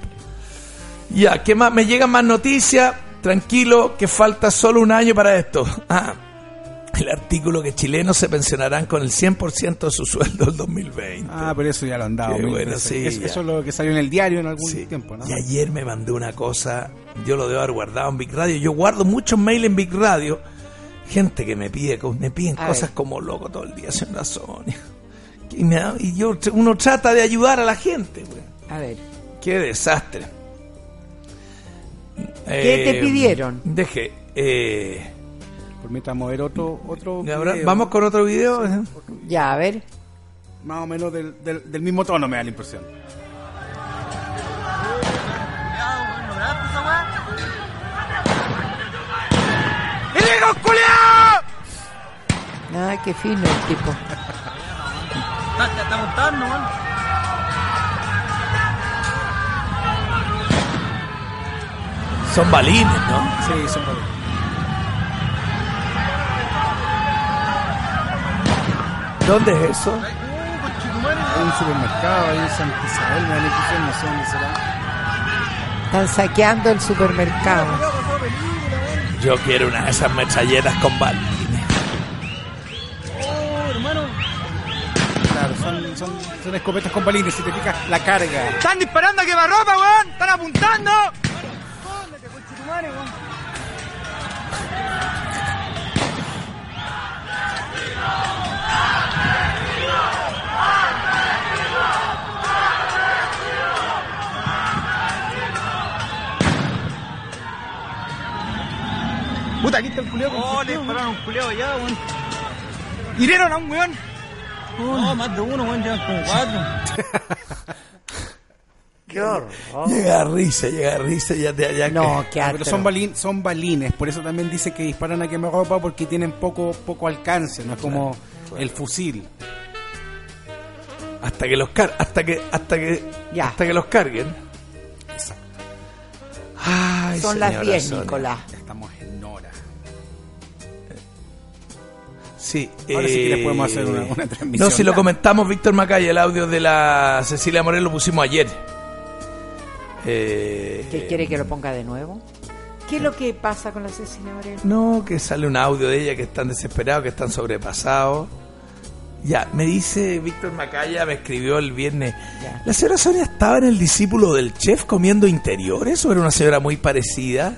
Ya, ¿qué más? Me llegan más noticias. Tranquilo, que falta solo un año para esto. <laughs> Ah, el artículo que chilenos se pensionarán con el 100% de su sueldo el 2020. Ah, pero eso ya lo han dado. Qué mil bueno, veces. sí, eso, ya. eso es lo que salió en el diario en algún tiempo, ¿no? Y ayer me mandó una cosa, yo lo debo haber guardado en Big Radio. Yo guardo muchos mails en Big Radio. Gente que me pide, me piden A cosas ver. como loco todo el día, señora Sonia. <laughs> Y, me da- y yo, uno trata de ayudar a la gente, güey. A ver. Qué desastre. ¿Qué te pidieron? Deje. Eh, Permítame ver otro, otro ahora, video. Vamos con otro video. Ya, a ver. Más o menos del, del, del mismo tono me da la impresión. Nada, qué fino el tipo. Está, está montando, man. Son balines, ¿no? Sí, son balines. ¿Dónde es eso? Hay un supermercado ahí en Santa Isabel, me da no sé dónde será. Están saqueando el supermercado. Yo quiero una de esas metralletas con balines. Oh, hermano. Claro, son, son, son escopetas con balines, si te fijas, la carga. ¡Están disparando a quemarropa, weón! ¡Están apuntando! Weón. Puta, aquí está el con Oh, le dispararon a un culiao allá, weón. Hirieron a un weón. No, más de uno, weón, llevan como cuatro. <laughs> Qué horror. Llega risa, llega risa, ya te ya No, qué Pero son, balin, son balines, por eso también dice que disparan a quemarropa porque tienen poco, poco alcance, no es como el fusil. hasta que los car hasta que hasta que hasta que los carguen. Ay, Son las señora 10, Sonia. Nicolás. Sí, Ahora sí que eh, les podemos hacer una- una transmisión. No, si lo comentamos, Víctor Macaya, el audio de la Cecilia Morel lo pusimos ayer. Eh, ¿Qué quiere que lo ponga de nuevo? ¿Qué es lo que pasa con la Cecilia Morel? No, que sale un audio de ella que están desesperados, que están sobrepasados. Ya, me dice Víctor Macaya, me escribió el viernes. ¿La señora Sonia estaba en el discípulo del chef comiendo interiores o era una señora muy parecida?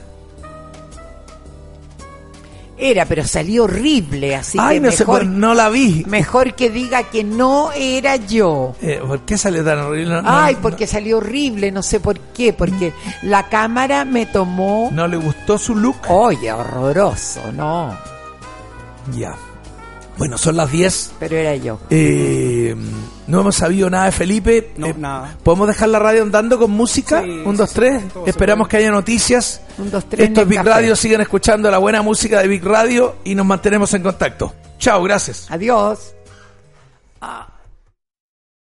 Era, pero salió horrible, así Ay, que no sé, mejor, pues, no la vi. mejor que diga que no era yo. Eh, ¿Por qué sale tan horrible? No, no- Ay, porque salió horrible, no sé por qué, porque la cámara me tomó... ¿No le gustó su look? Oye, horroroso, no, Ya. Bueno, son las 10. pero era yo. Eh, no hemos sabido nada de Felipe. No, Eh, nada. ¿Podemos dejar la radio andando con música? Sí, un, dos, sí, tres. Esperamos que haya noticias. Un, dos, tres, Esto es Big. Radio. Sigan escuchando la buena música de Big Radio y nos mantenemos en contacto. Chao, gracias. Adiós. Ah.